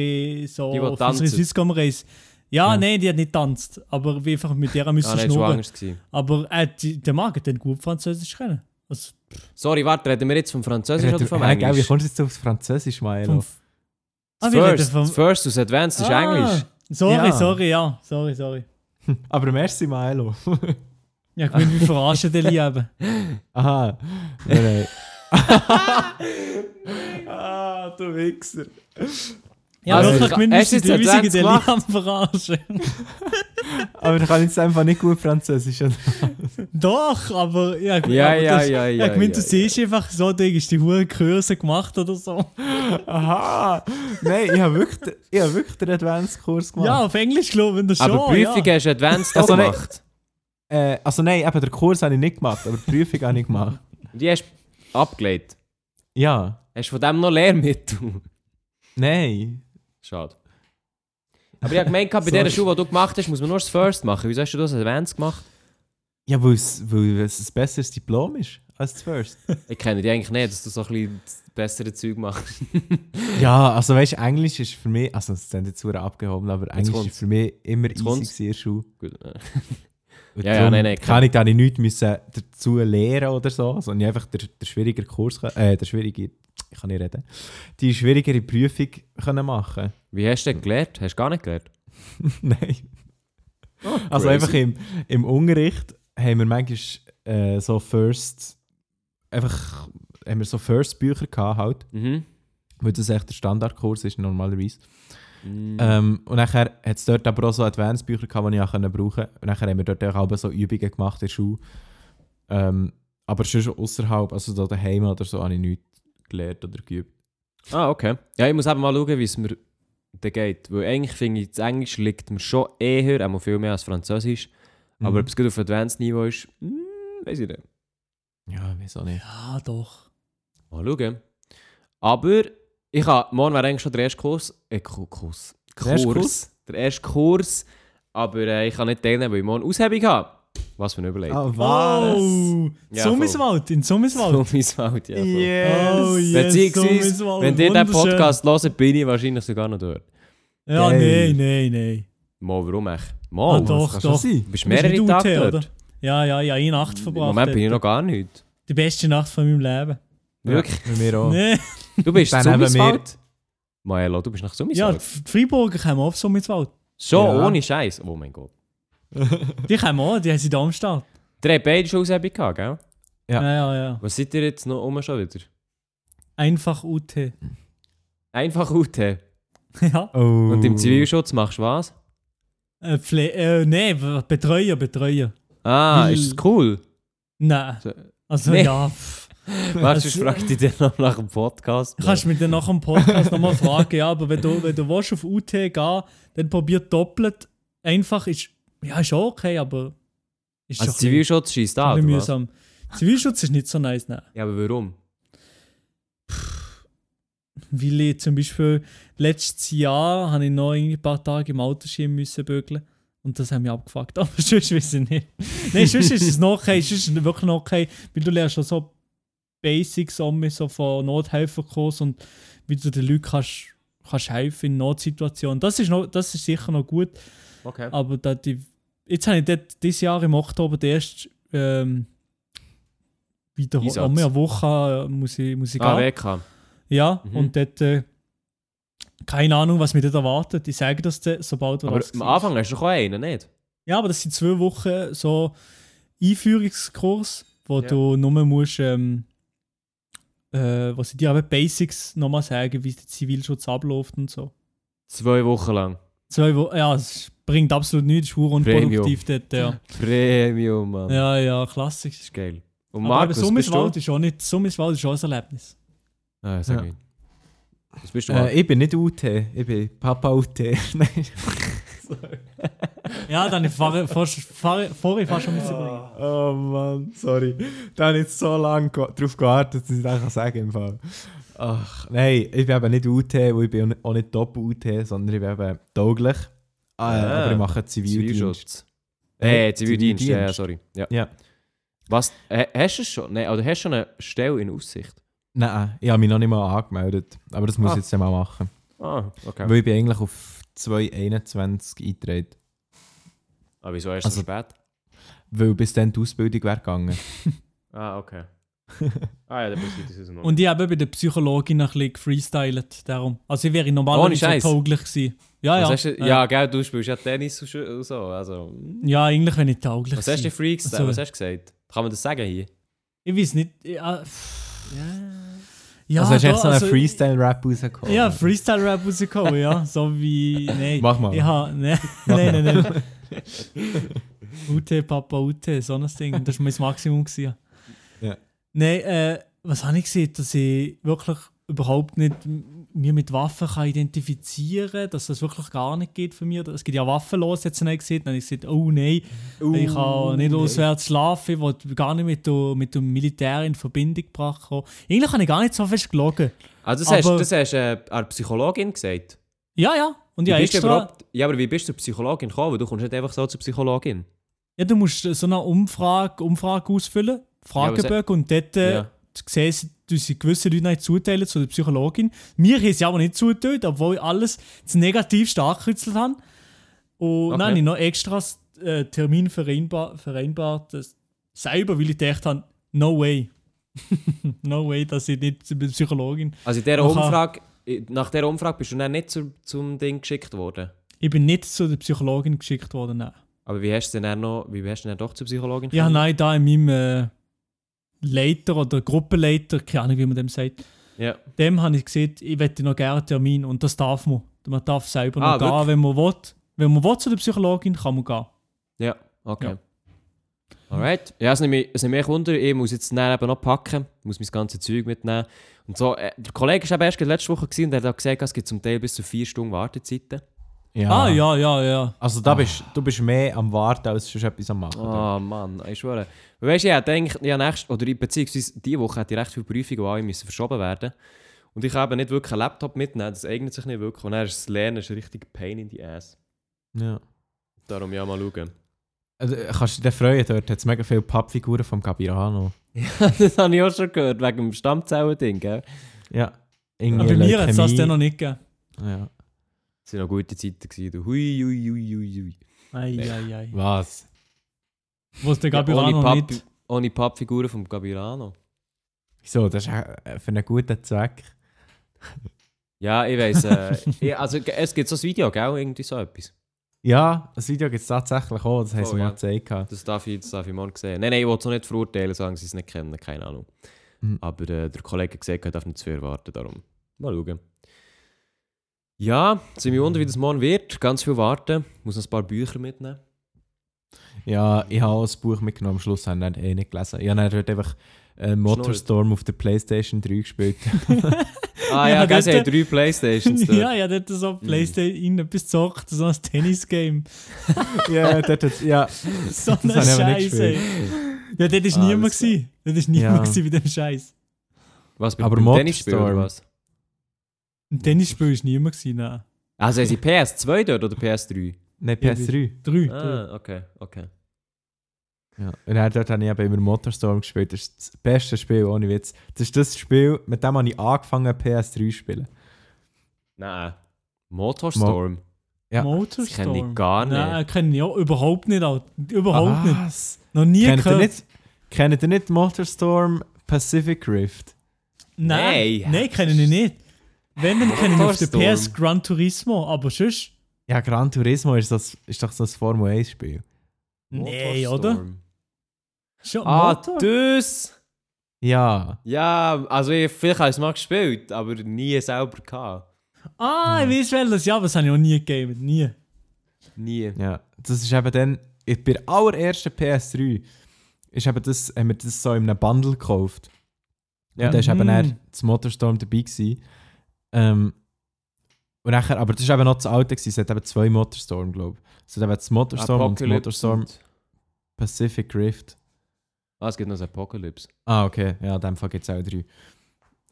Die, auf unserer tanzen. Swisscom-Reise. Ja, Ja. nein, die hat nicht tanzt, aber wir einfach mit der müssen Ah, das war schnurren. Aber äh, die, der mag hat dann gut Französisch können. Also, Sorry, warte, reden wir jetzt vom Französisch oder vom Hä, gell, wie Englisch? kommst du jetzt aufs Französisch, Milo? Ah, First, vom- First aus Advanced ist Ah, Englisch. Sorry, Ja. sorry, ja. Sorry, sorry. Aber merci, Milo. Ja, ich bin wie verarschen, der Liebe. Aha. Nein, nein. Ah, du Wichser. Ja, Also, wirklich, hast du Advents den gemacht? Liebe am verarschen. Aber ich kann jetzt einfach nicht gut Französisch. oder? Doch, aber ja, Ja, aber ja, das, ja, ja, Ich meine, ja, du siehst einfach so, Ding, ist die hohe Kurse gemacht oder so. Aha. Nein, ich habe wirklich, ich hab wirklich den Advanced-Kurs gemacht. Ja, auf Englisch glaube ich das schon. Aber Prüfung ja. hast du Advanced Also auch nein. gemacht. Äh, also nein, eben, den Kurs habe ich nicht gemacht, aber die Prüfung habe ich gemacht. Die hast du abgelegt. Ja. Hast du von dem noch Lehrmittel? Nein. Schade. Aber ich habe gemeint, bei der Schule, die du gemacht hast, muss man nur das First machen. Wieso hast du das Advanced gemacht? Ja, weil es, weil es ein besseres Diplom ist als das First. Ich kenne die eigentlich nicht, dass du so ein bisschen bessere Zeug machst. ja, also weißt du, Englisch ist für mich, also es sind jetzt abgehoben, aber Englisch ist für mich immer Jetzt easy in der Schule. Gut. Und Ja, ja, nein, nein. Kann ich da nicht nichts müssen dazu lehren oder so, sondern einfach der, der schwierigere Kurs, äh, der schwierige, ich kann nicht reden, die schwierigere Prüfung können machen. Wie hast du denn gelernt? Hast du gar nicht gelernt? Nein. Also crazy. einfach im, im Unterricht haben wir manchmal äh, so First, einfach haben wir so First Bücher gehabt halt, Mhm. weil das echt der Standardkurs ist normalerweise. Mm. Ähm, und nachher hat es dort aber auch so Advanced Bücher gehabt, die ich auch können brauchen konnte. Und nachher haben wir dort auch aber so Übungen gemacht in der Schule. Ähm, aber schon außerhalb, also da daheim oder so, habe ich nichts gelernt oder geübt. Ah, okay. Ja, ich muss eben mal schauen, wie es mir da geht. Weil eigentlich finde ich, das Englisch liegt mir schon eher, einmal viel mehr als Französisch. Aber Mhm. ob es gut auf Advanced-Niveau ist, hm, weiß ich nicht. Ja, wieso nicht? Ja, doch. Mal schauen. Aber ich habe, morgen wäre eigentlich schon der erste Kurs. Äh, Ku- Kurs. Der erste Kurs. Kurs? Der erste Kurs. Aber äh, ich kann nicht teilnehmen, weil ich morgen Aushebung habe. Was für ein Überlegen. Ah, was? Oh, Ja, Summiswald, in Summiswald. So mein Wald, ja. voll. Yes! Oh, yes, Beziehungsweise, Summiswald, wenn ihr wunderschön. Podcast hört, bin ich wahrscheinlich sogar noch dort. Ja, nein, nein, nein. Mal, warum echt? Ah, Mal, doch, doch. sein. du bist mehrere nicht Tage dort. oder? Ja, ja, ja, eine Nacht Im verbracht. Moment bin ich noch gar nicht. Die beste Nacht von meinem Leben. Wirklich? Ja, bei mir auch. Nee. Du bist Dann Summiswald? Maelo, du bist nach Ja, Summiswald? die Freiburger kommen auf Summiswald. Schon, Ja. ohne Scheiß. Oh mein Gott. Die kommen auch, die haben sie da am Start. Der hat beide schon Aushebung gehabt, gell? Ja. Ja, ja, ja. Was seid ihr jetzt noch um schon wieder? Einfach UT. Einfach UT. ja. Oh. Und im Zivilschutz machst du was? Äh, Pfle äh, nee, Betreuer, Betreuer. Ah, Weil- ist es cool? Nein. So- Also Nee. ja, pff. Warte, ich frage dich dann noch nach dem Podcast. Du kannst mich dann nach dem Podcast nochmal fragen, ja, aber wenn du, wenn du willst auf UT gehen dann probier doppelt. Einfach ist, ja, ist auch okay, aber ist Also Zivilschutz schießt was? mühsam. Zivilschutz ist nicht so nice, nein. Ja, aber warum? Weil ich zum Beispiel letztes Jahr habe ich noch ein paar Tage im Autoschirm müssen bügeln und das haben mich abgefuckt. Aber sonst weiß ich nicht. Nein, sonst ist es noch okay, sonst ist es wirklich noch okay, weil du lernst schon so Basics um so von Nothelferkurs und wie du den Leuten kannst, kannst helfen in Notsituationen. Das ist, noch, das ist sicher noch gut, Okay. aber da die, jetzt habe ich dort, dieses Jahr im Oktober den ersten ähm, wieder Einsatz. um eine Woche äh, muss ich, muss ich Ah, gehen. WK. Ja, Mhm. und dort äh, keine Ahnung, was mich dort erwartet. Ich sage das dann, sobald wir Aber das am. Anfang hast du auch einen, nicht? Ja, aber das sind zwei Wochen so Einführungskurs, wo Ja. du nur musst, ähm, äh, was sie dir aber Basics nochmal sagen, wie der Zivilschutz abläuft und so. Zwei Wochen lang. Zwei Wochen, ja, es bringt absolut nichts, es ist verdammt unproduktiv dort, ja. Premium, Mann. Ja, ja, klassisch. Das ist geil. Und Aber Markus, du? Summiswald ist auch nicht, Summiswald ist auch ein Erlebnis. Ah, sag Ja. nicht. Was bist du? Äh, ich bin nicht UT, ich bin Papa UT. Nein. Ja, dann ich fahre, vorher fast schon müssen bringen. Oh Mann, sorry. Da habe ich jetzt so lange ge- darauf gewartet, dass ich das kann sagen im Fall. Ach, nein, ich bin eben nicht UT, weil ich bin auch nicht Doppel-UT, sondern ich bin eben tauglich. Ah, Ah, aber ich mache Zivildienst. Zivilschutz. Äh, Zivildienst, ja, ja, sorry. Ja. Ja. Was, äh, hast du es schon? Nein, oder hast du schon eine Stelle in Aussicht? Nein, ich habe mich noch nicht mal angemeldet. Aber das muss Ah. ich jetzt mal machen. Ah, okay. Weil ich bin eigentlich auf 221 eingetragen. Ah, wieso erst so Also- spät? Weil bis dann die Ausbildung wäre gegangen. Ah, okay. ah ja, dann passiert das noch. Und ich habe bei der Psychologin ein bisschen gefreestylt. Darum. Also ich wäre normalerweise Scheiß. so tauglich gewesen. Ja, ja. du, Äh, ja, gell, du spielst ja Tennis und so. Also, Ja, eigentlich wenn ich tauglich was hast du. Freaks Also- Was hast du gesagt? Kann man das sagen hier? Ich weiß nicht. Ja, pff, ja also hast du echt so einen also- Freestyle-Rap rausgekommen? Ja, Freestyle-Rap rausgekommen, ja. So wie. Nein. Mach mal. Mach nein, nein, nein. Ute, Papa, Ute, so ein Ding. Das war mein Maximum. Gewesen. Ja. Nein, äh, was habe ich gesehen? Dass ich wirklich überhaupt nicht mir mit Waffen kann identifizieren kann, dass das wirklich gar nicht geht für mich. Es gibt ja Waffenlos, jetzt ich gesehen. Dann habe ich gesagt, oh nein, ich kann nicht auswärts schlafen, ich will gar nicht mit, dem- mit dem Militär in Verbindung gebracht werden. Eigentlich habe ich gar nicht so fest gelogen. Also, das hast, Aber- das hast äh, einer Psychologin gesagt. Ja, ja. Und ja, du extra, überhaupt, ja, aber wie bist du zur Psychologin gekommen? Du kommst nicht einfach so zur Psychologin. ja, du musst so eine Umfrage, Umfrage ausfüllen, Fragebögen, und dort äh, Ja. sehen sie, dass sie gewisse Leute nicht zuteilen zu der Psychologin. Mir haben sie aber nicht zuteilt, obwohl ich alles zu negativ stark gekürzelt habe. Und Okay. dann habe ich noch extra äh, Termin vereinbar, vereinbart, das selber, weil ich gedacht habe, no way. no way, dass ich nicht zur Psychologin. Also, in dieser Umfrage, nach dieser Umfrage bist du dann nicht zu, zum Ding geschickt worden. Ich bin nicht zu der Psychologin geschickt worden, nein. Aber wie hast du denn dann noch, wie hast du denn doch zur Psychologin Ja, gefunden? nein, da in meinem äh, Leiter oder Gruppenleiter, keine Ahnung, wie man dem sagt, Ja. dem habe ich gesagt, ich möchte noch gerne einen Termin und das darf man. Man darf selber Ah, noch gehen, wirklich? wenn man will. Wenn man will zu der Psychologin, kann man gehen. Ja, okay. Ja. Alright. Ja, es nimmt mich, es nimmt mich Wunder, ich muss jetzt eben noch packen, muss mein ganzes Zeug mitnehmen. Und so, äh, der Kollege war eben erst letzte Woche gewesen und er hat gesagt, es gibt zum Teil bis zu vier Stunden Wartezeiten. Ja. Ah, ja, ja, ja. Also da bist, du bist mehr am Warten, als sonst etwas am Machen. Oh Mann, ich schwöre. Weißt du, ich denke, ja, nächst, oder beziehungsweise diese Woche hätte ich recht viele Prüfungen, die alle müssen verschoben werden. Und ich habe nicht wirklich einen Laptop mitnehmen, das eignet sich nicht wirklich. Und dann ist das Lernen ist ein richtig Pain in the Ass. Ja. Darum ja mal schauen. Also, kannst du dich freuen, dort hat es mega viele Pappfiguren vom Gabirano. das habe ich auch schon gehört, wegen dem Stammzellen-Ding, gell? Ja. Aber bei mir hat es das dann noch nicht gegeben. Ja. Das waren noch gute Zeiten. Gewesen. Hui, hui, hui, hui, hui. Ei, ei, ei. Was? Wo es der Ja, Gabirano ohne, nicht... Ohne Pappfiguren vom Gabirano. Wieso? Das ist äh, für einen guten Zweck. Ja, ich weiss. Äh, also, es gibt so ein Video, gell? Irgendwie so etwas. Ja, das Video gibt es tatsächlich auch, das haben sie Oh, mal ja. gezeigt. Das darf ich, das darf ich morgen sehen. Nein, nein, ich will es noch nicht verurteilen, sagen sie es nicht kennen, keine Ahnung. Mhm. Aber äh, der Kollege hat gesagt, er darf nicht zu viel erwarten, darum. Mal schauen. Ja, sind wir wundern, wie das morgen wird. Ganz viel warten. Ich muss noch ein paar Bücher mitnehmen. Ja, ich habe auch das Buch mitgenommen, am Schluss habe ich eh nicht gelesen. Ich habe einfach äh, Motorstorm auf der Playstation 3 gespielt. Ah Ja, ja, sie haben drei Playstations dort. ja, ja, dort so Playstation etwas gezockt, so ein Tennis-Game. ja, dort hat ja. So Das eine Scheiße. Ja, dort war Ah, niemand. das- gewesen. Dort war niemand Ja. bei dem Scheiß. Was, bei Aber beim Tennisspiel oder was? Im Tennisspiel war niemand. Gewesen, nein. Also haben sie PS2 dort oder PS3? Nein, PS3. Drei. drei. Ah, okay, okay. Ja. Und dann dort habe ich eben immer Motorstorm gespielt. Das ist das beste Spiel, ohne Witz. Das ist das Spiel, mit dem habe ich angefangen PS3 zu spielen. Nein. Motorstorm? Ja. Motorstorm. Das kenne ich gar nicht. Nein, kenne ich auch überhaupt nicht. Alter. Überhaupt nicht. Was? Noch nie Kennt ihr gehört. nicht, kennt ihr nicht Motorstorm Pacific Rift? Nein, Nein. nein, kenne ich nicht. Wenn, dann kenne ich auf der. PS Gran Turismo, aber sonst... Ja, Gran Turismo ist, das, ist doch so ein Formel 1 Spiel. Nein, oder? Schon Ah, Motor? das! Ja. Ja, also ich, vielleicht habe ich es mal gespielt, aber nie selber gehabt. Ah, ich weiß welches. Ja, aber das habe ich auch nie gegeben. Nie. Nie. Ja, das ist eben dann, ich- bei der allerersten PS3 ist eben das, haben wir das so in einem Bundle gekauft. Ja. Und da war eben Mhm. dann das Motorstorm dabei. Gewesen. Ähm, und nachher, aber das war eben noch das alte, gewesen. es hat eben zwei Motorstorm, glaube ich. Es hat eben das Motorstorm und das Apocalypse Motorstorm und- Pacific Rift. Ah, es gibt noch das Apocalypse. Ah, okay, ja, in dem Fall gibt es auch drei.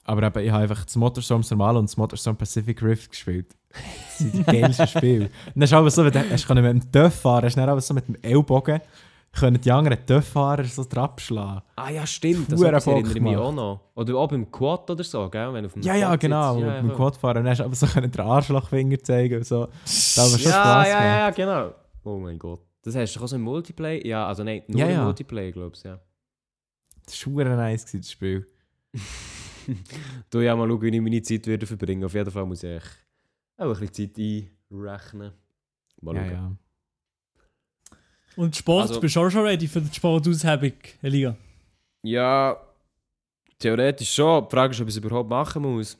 Aber eben, ich habe einfach das Motorstorm normal und das Motorstorm Pacific Rift gespielt. Das sind die geilsten Spiele. Und dann ist aber so, wenn du du mit dem Töff fahren, du dann aber so mit dem Ellbogen können die anderen Töff-Fahrer so drauf schlagen. Ah ja, stimmt. Das erinnere ich mich auch noch. Oder auch beim Quad oder so, gell? Wenn du auf dem Ja, ja, Quad genau. sitzt. Ja, Ja, mit dem ja, Quad fahren. Und dann hast du aber so können den Arschlochfinger zeigen und so. Das aber schon ja, Spaß ja, gemacht. ja, genau. Oh mein Gott. Das hast du auch so im Multiplayer? Ja, also nein, nur Ja, im ja. Multiplayer, glaubst du, ja. Das war nice, gewesen, das Spiel. Du ja mal schauen, wie ich meine Zeit wieder verbringe. Auf jeden Fall muss ich auch ein bisschen Zeit einrechnen. Mal Ja, schauen. ja. Und Sport, Also- bist du auch schon ready für die Sportaushebung, Elia? Ja, theoretisch schon. Die Frage ist, ob ich es überhaupt machen muss.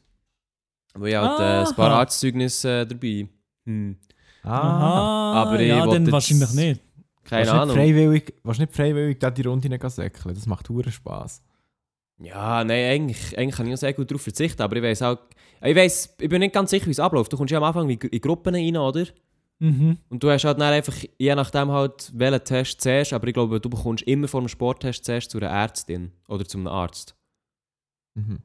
Weil ich halt äh, ein paar Aha. Arztzeugnisse äh, dabei. Hm. Ah, aber ich ja, wollte dann jetzt- wahrscheinlich nicht. Keine willst du Ahnung. nicht freiwillig, willst du nicht freiwillig da die Runde gehen säckeln? Das macht hure Spaß. Ja, nein, eigentlich, eigentlich kann ich noch sehr gut darauf verzichten, aber ich weiß auch, ich weiß, ich bin nicht ganz sicher, wie es abläuft. Du kommst ja am Anfang in in Gruppen rein, oder? Mhm. Und du hast halt dann einfach, je nachdem halt, welchen Test zuerst, aber ich glaube, du bekommst immer vor dem Sporttest zuerst zu einer Ärztin oder zu einem Arzt. Mhm.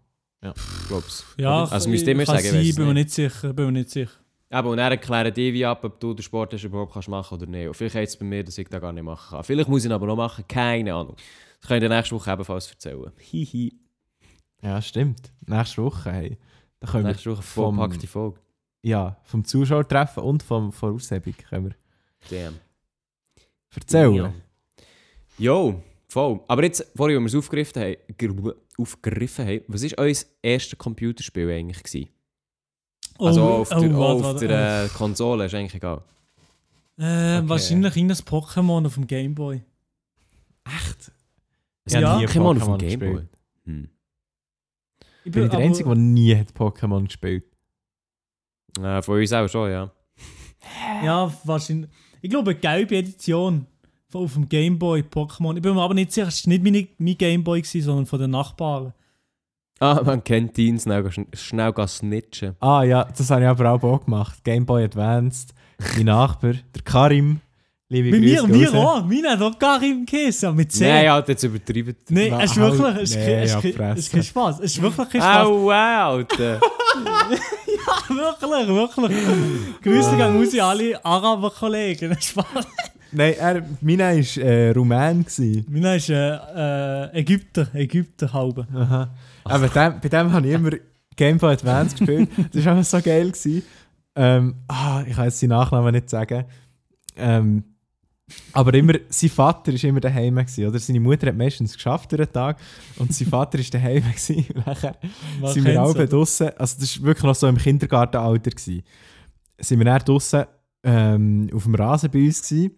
Glaub's. Ja, Oder? also müsst ihr mir kann sagen, ich es bin mir nicht. nicht sicher, bin mir nicht sicher. Aber und dann erklären die wie ab, ob du den Sporttest überhaupt kannst machen oder nicht. Und vielleicht heißt es bei mir, dass ich das gar nicht machen kann. Vielleicht muss ich ihn aber noch machen, keine Ahnung. Das kann ich dir nächste Woche ebenfalls erzählen. Hihi. Ja, stimmt. Nächste Woche, hey. Da können Nächste Woche vom- vollpackte Folge. ja, vom Zuschauertreffen und vom, von der Aushebung können wir Damn. erzählen. Ja. Jo, voll. Aber jetzt, vorhin, als wir es aufgegriffen haben, gr- aufgegriffen haben, was war euer erstes Computerspiel eigentlich? Gewesen? Also Oh, auf der, oh, warte, auf warte. der äh, Konsole, ist eigentlich egal. Äh, Okay. Wahrscheinlich in das Pokémon auf dem Gameboy. Echt? Ja. Ich habe nie Pokémon auf dem Gameboy. Hm. Ich Bin ich der aber- Einzige, der nie hat Pokémon gespielt Äh, von uns auch schon, ja. Ja, wahrscheinlich. Ich glaube, eine gelbe Edition von- auf dem Gameboy Pokémon. Ich bin mir aber nicht sicher, es war nicht meine, mein Gameboy, gewesen, sondern von den Nachbarn. Ah, man kennt ihn, schnell, schn- schnell snitchen. Ah ja, das habe ich aber auch, gemacht. Game Boy Advanced. mein Nachbar, der Karim. Liebe Bei mir, mir auch. Meine hat auch Karim geheißen, mit C. Nein, Alter, jetzt übertrieben. Nein, es ist wirklich, es ist, nee, kein- es ja, ist, kein- Fresse. es ist kein Spaß. Es ist wirklich kein Spaß. Au, wow, Alter. Wirklich, wirklich. Grüße gehen raus an alle Araber-Kollegen. Spaß. Nein, er, meine war äh, Rumän. Gewesen. Meine ist äh, äh, Ägypter, Ägypter halbe. Aha. Aber dem, bei dem habe ich immer Game Boy Advance gespielt. Das war einfach so geil. Gewesen. Ähm, ah, ich kann jetzt seinen Nachnamen nicht sagen. Ähm, aber immer, sein Vater war immer daheim. Gewesen, oder? Seine Mutter hat meistens geschafft den Tag und sein Vater war daheim. Gewesen. Nachher Man sind wir alle draussen, also das war wirklich noch so im Kindergartenalter, gewesen. sind wir dann draussen ähm, auf dem Rasen bei uns gewesen.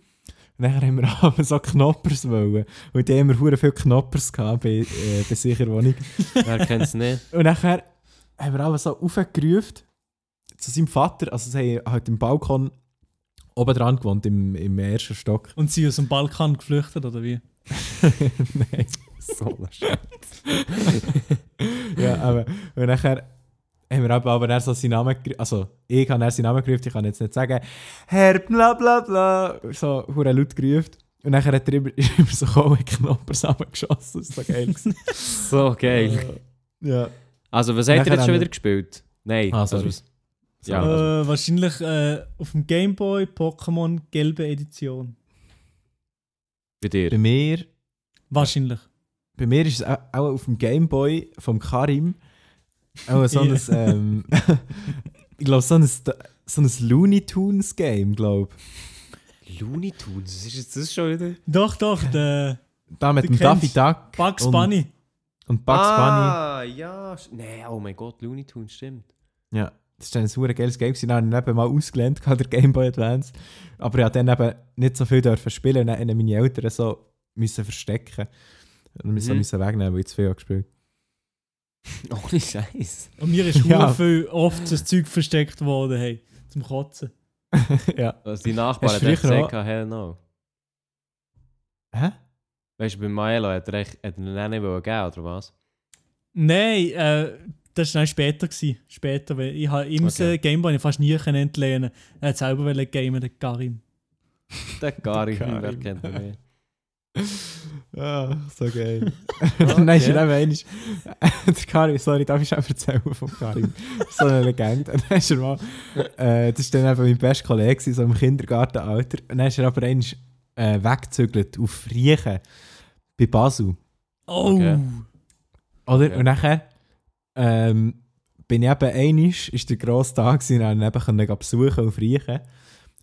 Und dann haben wir alle so Knoppers wollen. Und die haben wir hure viele Knoppers gehabt bei, äh, bei sich in der Wohnung. Wer kennt es nicht? Und nachher haben wir alle so aufgerufen zu seinem Vater, also sie haben halt im Balkon oben dran gewohnt, im, im ersten Stock. Und sie aus dem Balkan geflüchtet, oder wie? Nein. So ein Scheiß. ja, aber und nachher haben wir aber, aber dann so seinen Namen also ich habe dann seinen Namen gerufen, ich kann jetzt nicht sagen, Herr bla bla bla, so hure laut gerufen. Und nachher hat er immer, ist immer so gekommen, Knopper zusammengeschossen, das war so geil. So geil. ja. Also, was habt ihr jetzt schon wieder gespielt? Nein. Ah, also, Ja, also, äh, wahrscheinlich äh, auf dem Gameboy Pokémon gelbe Edition. bei dir. Bei mir, Wahrscheinlich. bei mir ist es auch, auch auf dem Gameboy vom Karim auch so ein, ähm, ich glaube so ein, so ein Looney Tunes Game, glaube Looney Tunes, was ist jetzt das schon wieder? Doch, doch, der Da mit dem Daffy Duck Bugs Und- Bunny. und Bugs Bunny. ah, ja. Nein, oh mein Gott, Looney Tunes, stimmt. Ja, das war ein super geiles Game. Dann habe ich eben mal ausgelernt, der Game Boy Advance. Aber ich durfte dann eben nicht so viel dürfen spielen und dann meine Eltern so müssen verstecken. Und wir so Mhm. müssen wegnehmen, weil ich zu viel habe gespielt Ohne Scheiß. Und mir ist Ja. viel oft das Zeug versteckt worden, hey, zum Kotzen. ja. Also, die Nachbarn du echt gesagt, hell no. Hä? Weißt du, bei Milo hat er, echt, hat er ihn nicht wollen geben, oder was? Nein, äh, das war später. Gewesen. Später, weil ich habe ihm Okay. Gameboy fast nie können entlehnen. Er hat selber gamen, der Karim. Der Karim, Karim. wer kennt ihn nicht? Ah, so geil. Dann ist er eben der Karim, sorry, darf ich schon erzählen vom Karim? so eine Legende. Und dann ist er mal, äh, das war dann eben mein bester Kollege, so im Kindergartenalter. Und dann ist er aber einmal äh, weggezügelt auf Riechen bei Basel. Oh! Okay. Oder? Ja. Und nachher ähm, bin ich eben einig, ist der grosse Tag und dann konnte ich ihn besuchen auf Riechen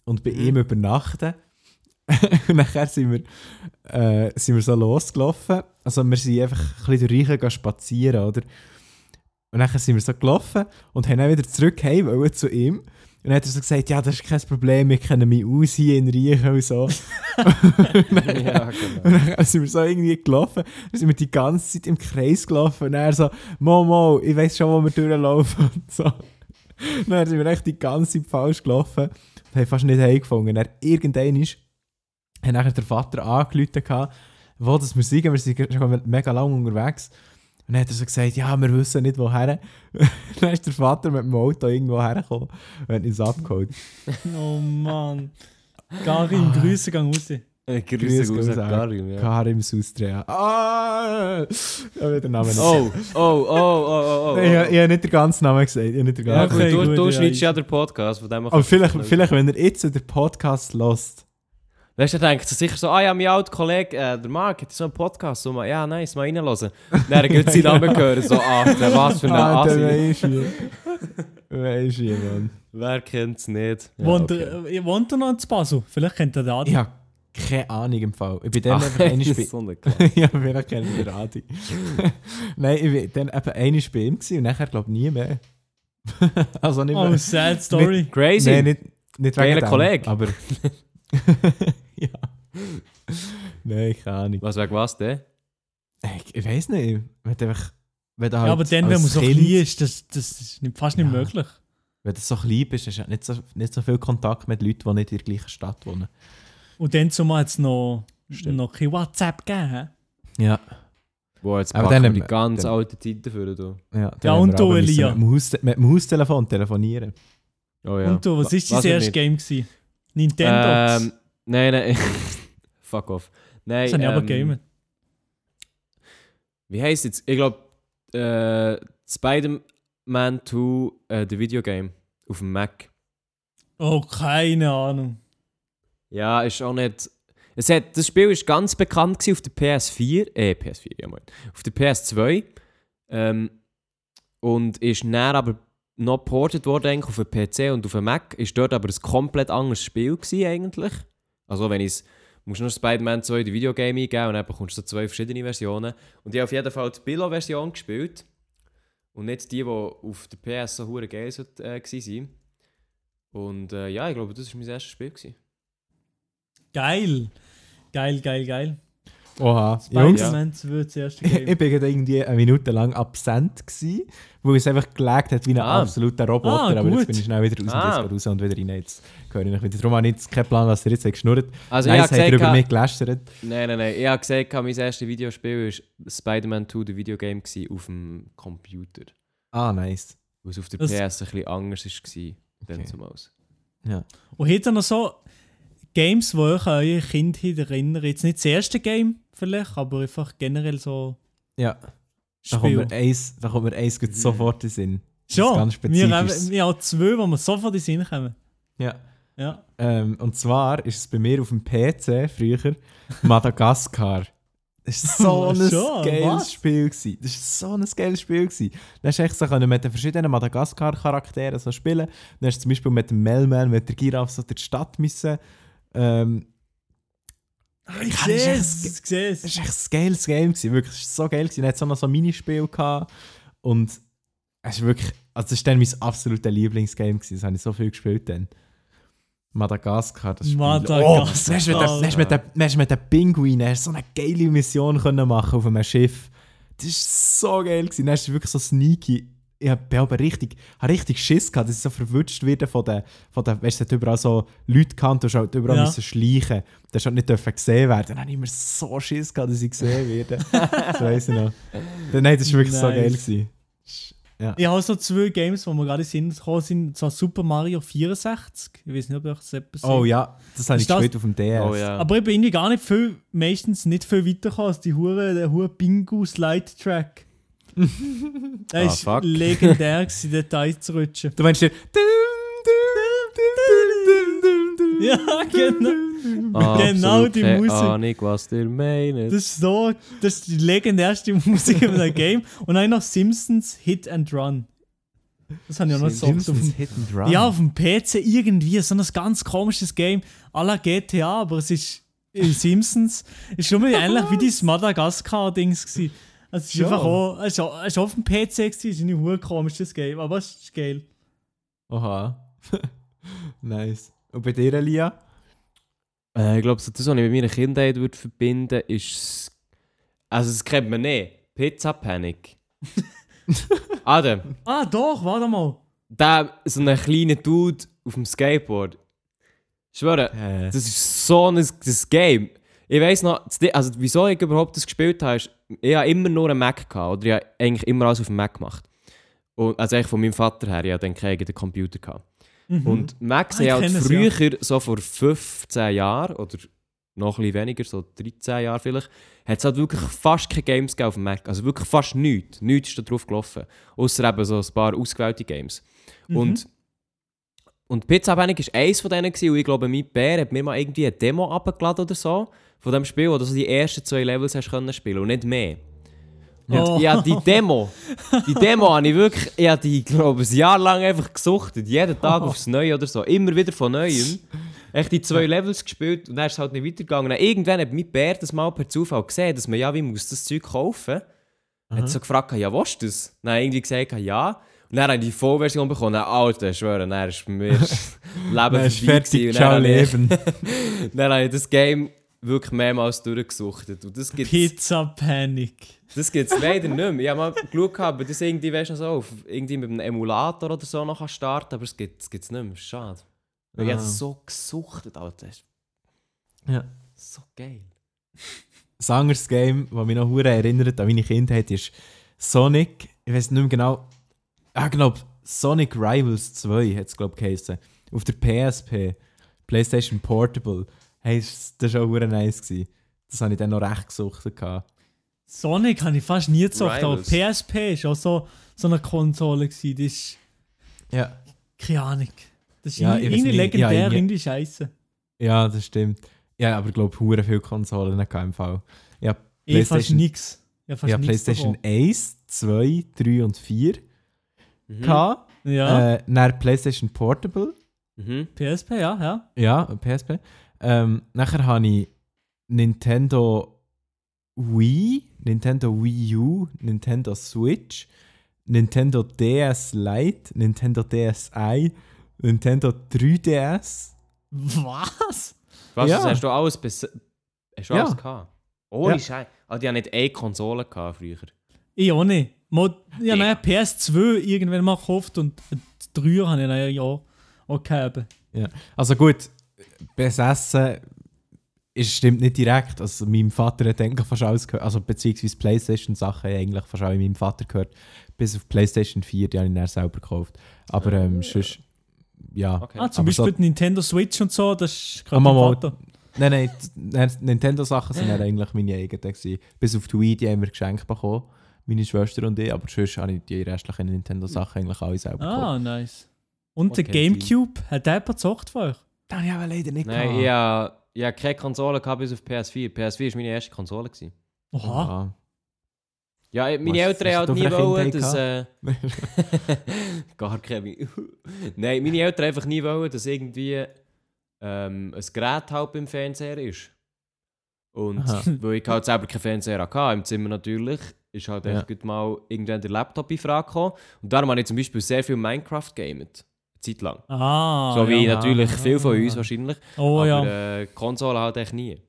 und bei Mhm. ihm übernachten. Und nachher sind wir, äh, sind wir so losgelaufen. Also wir sind einfach ein bisschen durch gegangen spazieren, oder? Und dann sind wir so gelaufen und haben dann wieder zurück heim wollen zu ihm. Und dann hat er so gesagt, ja, das ist kein Problem, wir kennen mich aus hier in Riechen und so. ja, Und genau. dann sind wir so irgendwie gelaufen, dann sind wir die ganze Zeit im Kreis gelaufen und er so, Momo, ich weiß schon, wo wir durchlaufen und so. Dann sind wir echt die ganze Zeit falsch gelaufen und haben fast nicht heimgefunden. Dann irgendwann ist, hat nachher der Vater angerufen, wo das wir sind, wir sind schon mega lange unterwegs. Und dann hat er so gesagt, ja, wir wissen nicht woher. dann ist der Vater mit dem Auto irgendwo hergekommen und hat uns abgeholt. Oh Mann. Karim, Grüße gehen raus. Äh, Grüße Grüße gehen aus raus. Karim, ja. Karim Sustria. Ah! Ich habe den Namen nicht Oh, oh, oh, oh, oh, oh. Nein, ich, ich habe nicht den ganzen Namen gesagt. Ich nicht den Ja, ganzen gut, Okay, du, gut, du ja, schneidest ja. ja den Podcast, von dem Aber vielleicht, vielleicht, wenn er jetzt den Podcast lost. Weißt du, dann denkt er sicher so, ah ja, mein alter Kollege, äh, der Marc, hat so einen Podcast, so mal, ja, nice, mal reinhören. Dann geht seinen Namen hören, so, ach, der was für ein Ah, der Asi. weisst du. Weisst du, Mann. Wer kennt es nicht? Ja, wohnt, okay. er, äh, wohnt er noch in Basel? Vielleicht kennt er den Adi. Ich habe keine Ahnung im Fall. Ich bin dann Ach, einfach einmal bei... ist so ja, vielleicht kennt ihr den Adi. Nein, ich bin dann eben einmal bei ihm und nachher glaube ich nie mehr. also nicht mehr. Oh, sad story. Crazy. Nein, nicht, nicht wegen dem, Kollege. Aber... ja. Nein, keine Ahnung. Was wegen was denn? Ich, ich weiß nicht. Wenn du einfach... Wenn du halt ja, aber dann, wenn man so Kind- klein ist, das, das ist fast nicht Ja. möglich. Wenn du so klein bist, hast du nicht so, nicht so viel Kontakt mit Leuten, die nicht in der gleichen Stadt wohnen. Und dann zumal hat es noch, Stimmt. noch kein WhatsApp gegeben. hä? Ja. Boah, jetzt Aber dann- wir die ganz dann- alten Zeiten für du. Ja, Ja, haben und du, Elia. Mit dem, Haustelefon telefonieren. Oh ja. Und du, was Wa- war erstes nicht? Game? Gewesen? Nintendo. Ähm, nein, nein. Fuck off. Nein, das ich aber ähm, gamen. Wie heisst jetzt? Ich glaube, äh, Spider-Man 2, äh, der Videogame auf dem Mac. Oh, keine Ahnung. Ja, ist auch nicht. Es hat, das Spiel ist ganz bekannt auf der PS4, äh, PS4, ja mal, auf der PS2. Ähm, und ist näher aber noch ported worden eigentlich auf den PC und auf den Mac. Ist dort aber ein komplett anderes Spiel gewesen eigentlich. Also wenn ich musst du nur Spider-Man 2 die Videogame eingeben und dann bekommst du zwei verschiedene Versionen. Und ich habe auf jeden Fall die Billo-Version gespielt. Und nicht die, die auf der PS so hure geil so, äh, waren. Und äh, ja, ich glaube, das war mein erstes Spiel. Gewesen. Geil. Geil, geil, geil. Oha. Spider-Man 2, das erste ich Game. bin gerade irgendwie eine Minute lang absent gewesen, weil es einfach gelegt hat wie ein Ah. absoluter Roboter. Ah, aber jetzt bin ich schnell wieder raus, Ah. und raus und wieder rein. Jetzt höre ich wieder. Darum habe ich jetzt keinen Plan, was ihr jetzt geschnurrt Also Nein, ich es habe hat er über gesagt, mich gelästert. nein, nein, nein, ich habe gesagt, mein erstes Videospiel war Spider-Man 2, der Videogame, gewesen, auf dem Computer. Ah, nice. Weil es auf der Das- PS ein bisschen anders war, dann Okay. zumals. Ja. Und hat er noch so Games, die euch an eure Kindheit erinnern? Jetzt nicht das erste Game vielleicht, aber einfach generell so Ja, da kommt mir eins, da kommt mir eins gut sofort in den Sinn. Schon, ganz wir haben, wir haben zwei, wo wir sofort in den Sinn kommen. Ja. Ja. Ähm, und zwar ist es bei mir auf dem PC früher Madagaskar. Das war so ein Schon, geiles was? Spiel. Gewesen. Das war so ein geiles Spiel. Gewesen. Dann hast du echt so können mit den verschiedenen Madagaskar-Charakteren so spielen. Dann hast du zum Beispiel mit dem Melman, mit der Giraffe so durch die Stadt müssen. Ähm, Ich sehe es, ich sehe das es. war echt ein geiles Game. Gewesen. Wirklich, es war so geil. Gewesen. Es auch noch so ein Minispiel gehabt. Und es ist wirklich, also das war dann mein absolutes Lieblingsgame. Gewesen. Das habe ich so viel gespielt dann. Madagaskar, das Spiel. Madagaskar. Oh, dann hast du mit den- mit mit den Pinguinen so eine geile Mission können machen auf einem Schiff. Das war so geil. Gewesen. Dann hast du wirklich so sneaky. Ich habe aber richtig, habe richtig Schiss gehabt, dass ich so verwutscht werde von den, von den weißt du, überall so Leute gekannt, du hast halt überall Ja. müssen schleichen. Du hast halt nicht dürfen gesehen werden. Dann habe ich immer so Schiss gehabt, dass ich gesehen werde. das weiss ich noch. Dann, nein, das war wirklich so Nice. geil. Gewesen. Ich habe so zwei Games, wo wir gerade sind, gekommen sind, so Super Mario 64. Ich weiß nicht, ob euch das etwas Oh ja, das habe ich das- gespielt auf dem DS. Oh ja. Aber ich bin irgendwie gar nicht viel, meistens nicht viel weitergekommen als die hure, der hure Bingo Slide Track. Der Ah, ist fuck. legendär gewesen, dort einzurutschen. Du meinst dir. Ja, genau. Genau die keine Musik. Ahnung, was ihr meint. Das ist so, das ist die legendärste Musik in einem Game. Und dann noch Simpsons Hit and Run. Das habe ich auch noch so auf Simpsons dem, Hit and Run. Ja, auf dem PC irgendwie, so ein ganz komisches Game. à la GTA, aber es ist in Simpsons. ist schon mal ähnlich wie dieses Madagaskar-Dings gewesen. Also es ist Ja. einfach auch, es ist, auch- es ist auf dem PC es ist ein hure komisches Game, aber es ist geil. Oha. nice. Und bei dir, Elia? Äh, ich glaube, so das, was ich mit meiner Kindheit würde verbinden ist. Also, das kennt man nicht. Pizza Panic. Adam, Ah, doch, warte mal. der, so ein kleiner Dude auf dem Skateboard. Ich schwöre, Äh, das ist so ein das Game. Ich weiss noch, das also wieso ich überhaupt das gespielt habe, ist, ich habe immer nur einen Mac gehabt, oder ich habe eigentlich immer alles auf dem Mac gemacht. Und, also eigentlich von meinem Vater her, ich hatte dann keinen eigenen Computer. Gehabt. Mhm. Und Macs Ah, haben halt es, früher, so vor 15 Jahren oder noch ein bisschen weniger, so 13 Jahre vielleicht, hat es halt wirklich fast keine Games auf dem Mac. Also wirklich fast nichts. Nichts ist da drauf gelaufen. Außer eben so ein paar ausgewählte Games. Mhm. Und, und Pizza Panic war eins von denen gewesen, und ich glaube, mein Bär hat mir mal irgendwie eine Demo abgeladen oder so von dem Spiel, wo du so die ersten zwei Levels hast können spielen und nicht mehr. Oh. ja, die Demo, die Demo habe ich wirklich, ich habe die, glaube ich, ein Jahr lang einfach gesuchtet. Jeden Tag aufs Neue oder so. Immer wieder von Neuem. Echt die zwei Levels gespielt und dann ist es halt nicht weitergegangen. Und irgendwann hat mein Bär das mal per Zufall gesehen, dass man ja, wie muss das Zeug kaufen. Hat so gefragt, ja, was ist das? Dann habe ich irgendwie gesagt, ja. Und dann habe ich die Vollversion bekommen. Dann, Alter, ich schwöre, dann ist mir das Leben ist vorbei fertig, ciao Leben. Dann habe ich das Game wirklich mehrmals durchgesuchtet. Und das gibt Pizza Panic. das gibt's leider nicht mehr. Ich habe mal geschaut, ob das irgendwie, weißt du, so, auf, irgendwie mit einem Emulator oder so noch starten aber es gibt es gibt's nicht mehr. Schade. Weil ich Ah. habe das so gesuchtet, Alter. Das ist Ja. so geil. Ein anderes Game, das mich noch hure erinnert an meine Kindheit, ist Sonic. Ich weiß nicht mehr genau. Ah, genau. Sonic Rivals 2 hat es, glaube ich, geheißen. Auf der PSP. PlayStation Portable. Hey, das war auch nice. Gewesen. Das habe ich dann noch recht gesucht. gehabt. Sonic habe ich fast nie gezockt, aber Rivals. PSP ist auch so, so eine Konsole gewesen. Das ist, Ja. keine Ahnung. Das ist Ja, irgendwie legendär, ja, irgendwie- scheiße. ja, das stimmt. Ja, aber ich glaube, hure viele Konsolen im Fall. Ja, Ich fast PlayStation- nix. Ja, fast ja nix PlayStation davon. 1, 2, 3 und 4. Mhm. gehabt. Ja, Äh, dann PlayStation Portable. Mhm. PSP, ja, ja. Ja, PSP. Ähm, nachher habe ich Nintendo Wii, Nintendo Wii U, Nintendo Switch, Nintendo DS Lite, Nintendo DSi, Nintendo 3DS. Was? Was, Ja. das hast du alles bis... Hast du Ja. alles gehabt? Ohne Ja. Scheiß. Ah, die haben nicht eine Konsole gehabt früher. Ich auch nicht. Mo ja, Digga. nein, PS2 irgendwann mal gekauft und die 3 habe ich dann ja auch, auch gehabt. Also gut, besessen ist, stimmt nicht direkt. Also meinem Vater hat eigentlich fast alles gehört. Also beziehungsweise Playstation-Sachen eigentlich fast alle meinem Vater gehört. Bis auf Playstation 4, die habe ich dann selber gekauft. Aber ähm, sonst, ja. Okay. Ah, zum Aber so- Beispiel die Nintendo Switch und so, das ist Ah, gerade mein. Vater. Nein, nein, Nintendo-Sachen sind eigentlich meine eigenen. Gewesen. Bis auf die Wii, die haben wir geschenkt bekommen. Meine Schwester und ich. Aber sonst habe ich die restlichen Nintendo-Sachen eigentlich alle selber gekauft. Ah, nice. Und der Okay, Gamecube, hat der jemand gezockt von euch? Das habe ich aber leider nicht Nein, gehabt. ich habe ich habe keine Konsole gehabt bis auf PS4. PS4 war meine erste Konsole. Gewesen. Oha. Aha. Ja, meine Was Eltern halt nie wollen, dass... Äh, gar keine. Nein, meine Eltern einfach nie wollen, dass irgendwie ähm, ein Gerät halt beim Fernseher ist. Und Aha. weil ich halt selber keinen Fernseher hatte, im Zimmer natürlich, ist halt Ja. mal irgendwann der Laptop in Frage gekommen. Und darum habe ich zum Beispiel sehr viel Minecraft gamet. Zeit lang. Ah, so wie ja. natürlich Ah. viel von uns wahrscheinlich. Oh aber ja. äh, Konsole halt echt nie.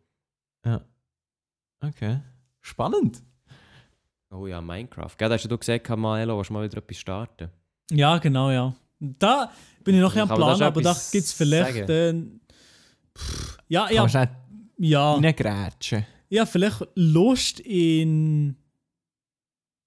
Okay. Spannend. Oh ja, Minecraft. Gell, hast du gesagt, Maelo, willst du mal wieder etwas starten? Ja, genau, ja. Da bin ich noch am Plan, aber da gibt es vielleicht. Äh, pff, ja, ja, schnell ja. reingrätschen? Ja, vielleicht Lust in.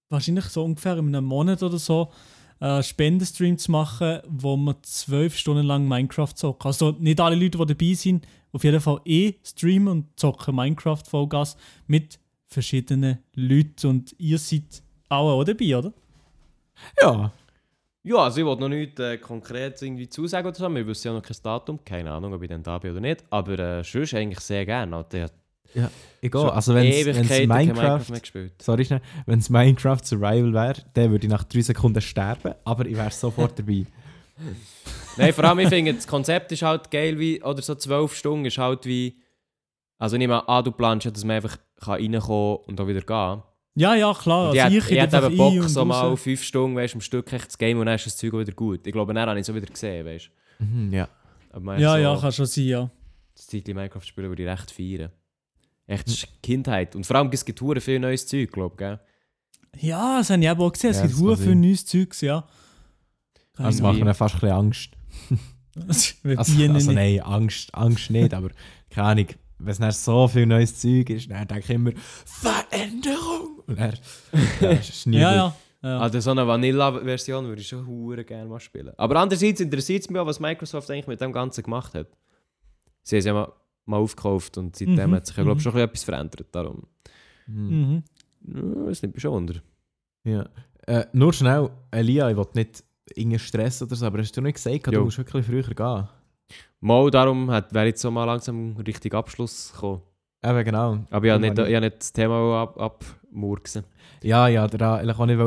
Wahrscheinlich so ungefähr in einem Monat oder so. Einen Spendenstream zu machen, wo man zwölf Stunden lang Minecraft zockt. Also nicht alle Leute, die dabei sind, auf jeden Fall eh streamen und zocken Minecraft Vollgas mit verschiedenen Leuten. Und ihr seid auch, auch dabei, oder? Ja. Ja, also ich wollte noch nicht äh, konkret irgendwie zusagen oder so. Wir wissen ja noch kein Datum. Keine Ahnung, ob ich dann da bin oder nicht. Aber äh, sonst eigentlich sehr gerne. Alter. Ich habe Egal. Also wenn es Minecraft... mehr gespielt. Sorry schnell. Wenn es Minecraft Survival wäre, dann würde ich nach drei Sekunden sterben. Aber ich wäre sofort dabei. Nein, vor allem, ich finde, das Konzept ist halt geil, wie, oder so zwölf Stunden ist halt wie... Also ich nehme an, du planst ja, dass man einfach kann reinkommen und auch wieder gehen Ja, ja, klar. Und ich Also hätte ich ich hätte eben Bock, so mal raus. fünf Stunden weißt, am Stück echt zu game und dann ist das Zeug auch wieder gut. Ich glaube, dann habe ich es auch wieder gesehen, weißt Mhm, ja. du. Aber man Ja, so ja, kann schon sein, ja. das Zeitchen Minecraft spielen würde ich recht feiern. Echt, das ist Kindheit. Und vor allem es gibt hure viel neues Zeug, glaube ich, gell? Ja, das habe ich eben auch gesehen. Es Ja, gibt sehr viel sein. neues Zeugs, ja. Also das Irgendwie- macht mir fast ein bisschen Angst. Also, also nicht. nein, Angst, Angst nicht, aber keine Ahnung. Wenn es dann so viel neues Zeug ist, dann denke ich immer Veränderung. Und dann, ja, das ist nie Ja, ja. ja. Also so eine Vanilla-Version würde ich schon hure gerne mal spielen. Aber andererseits interessiert es mich auch, was Microsoft eigentlich mit dem Ganzen gemacht hat. Sie haben es ja mal, mal aufgekauft und seitdem Mhm, hat sich ja, glaube ich, mhm. schon etwas verändert. Darum, Mhm. Mhm. ja, es nimmt mich schon unter. Ja. Äh, nur schnell, Elia, ich will nicht irgendeinen Stress oder so, aber hast du nicht gesagt, du Jo. musst wirklich früher gehen? Mal darum hat- wäre jetzt so mal langsam richtig Abschluss gekommen. Eben genau. Aber ich habe nicht, ich nicht das Thema ab, abmurksen. Ja, ja, da eigentlich auch nicht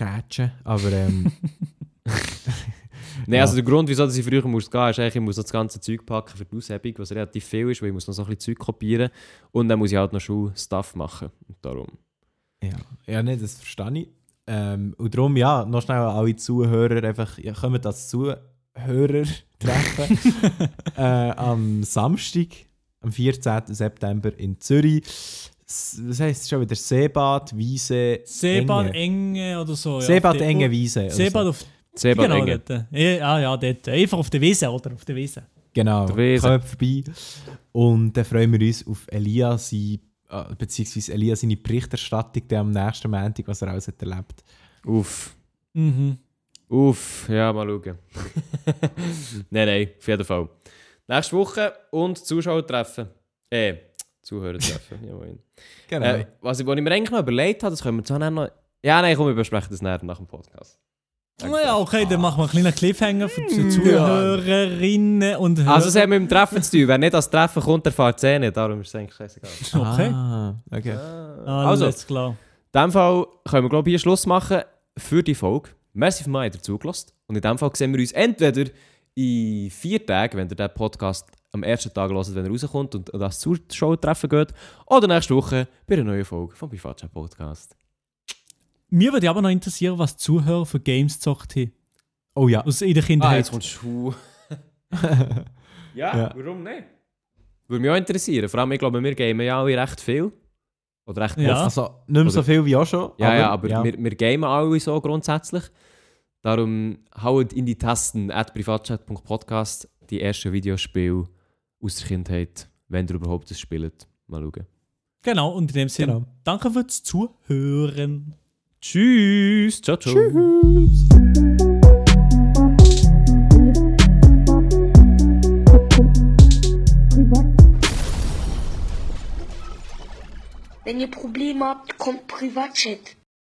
reingrätschen, aber ähm, Nein, Ja. also der Grund, wieso dass ich früher muss gehen, ist eigentlich, ich muss noch das ganze Zeug packen für die Aushebung, was relativ viel ist, weil ich muss noch so ein bisschen Zeug kopieren und dann muss ich halt noch Schulstuff machen. Und darum. ja, ja nicht, das verstehe ich. Ähm, und darum, ja, noch schnell an alle Zuhörer, einfach, ja, kommen das Zuhörer-Treffen äh, am Samstag, am 14. September in Zürich. Das heisst schon wieder Seebad, Wiese, Seebad Enge. Enge oder so. Ja, Seebad, Enge, Wiese. Seebad so. auf Seebad genau dort. Ja, ja, dort. Einfach auf der Wiese, oder? Auf der Wiese. Genau, kommt vorbei. Und dann freuen wir uns auf Elias, äh, beziehungsweise Elias seine Berichterstattung am nächsten Montag, was er alles hat erlebt. Uff. Mhm. Uff, ja, mal schauen. nein, nein, auf jeden Fall. Nächste Woche und Zuschauer treffen. Äh, Zuhörer treffen. Jawohl. Genau. Äh, was, ich, was ich mir eigentlich noch überlegt habe, das können wir zwar noch... Ja, nein, komm, wir besprechen das nach dem Podcast. Ja, okay, dann machen wir einen kleinen Cliffhanger für die Zuhörerinnen und Hörer. Also es hat mit dem Treffen zu tun. Wer nicht als Treffen kommt, erfahrt es eh nicht. Darum ist es eigentlich scheißegal. okay. Ah, okay. Alles also. klar. In diesem Fall können wir, glaube ich, hier Schluss machen für die Folge. Merci für mal dazugelassen. Und in diesem Fall sehen wir uns entweder in vier Tagen, wenn ihr den Podcast am ersten Tag hört, wenn er rauskommt und und das Zuschauertreffen geht, oder nächste Woche bei einer neuen Folge vom Privatchat Podcast. Mir würde aber noch interessieren, was die Zuhörer für Games gezockt haben. Oh ja. Aus in der Ah, Kindheit. jetzt kommt Schuh. ja, Ja. warum nicht? Würde mich auch interessieren. Vor allem, ich glaube, wir gamen ja alle recht viel. Oder recht Ja. oft. Also nicht mehr so viel wie auch schon. Ja, ja, aber Wir, wir gamen alle so grundsätzlich. Darum haut in die Tasten at privatchat.podcast die ersten Videospiele aus der Kindheit, wenn ihr überhaupt das spielt. Mal schauen. Genau, und in dem Sinne, Genau. danke fürs Zuhören. Tschüss. Ciao, ciao. Wenn ihr Probleme habt, kommt Privatchat.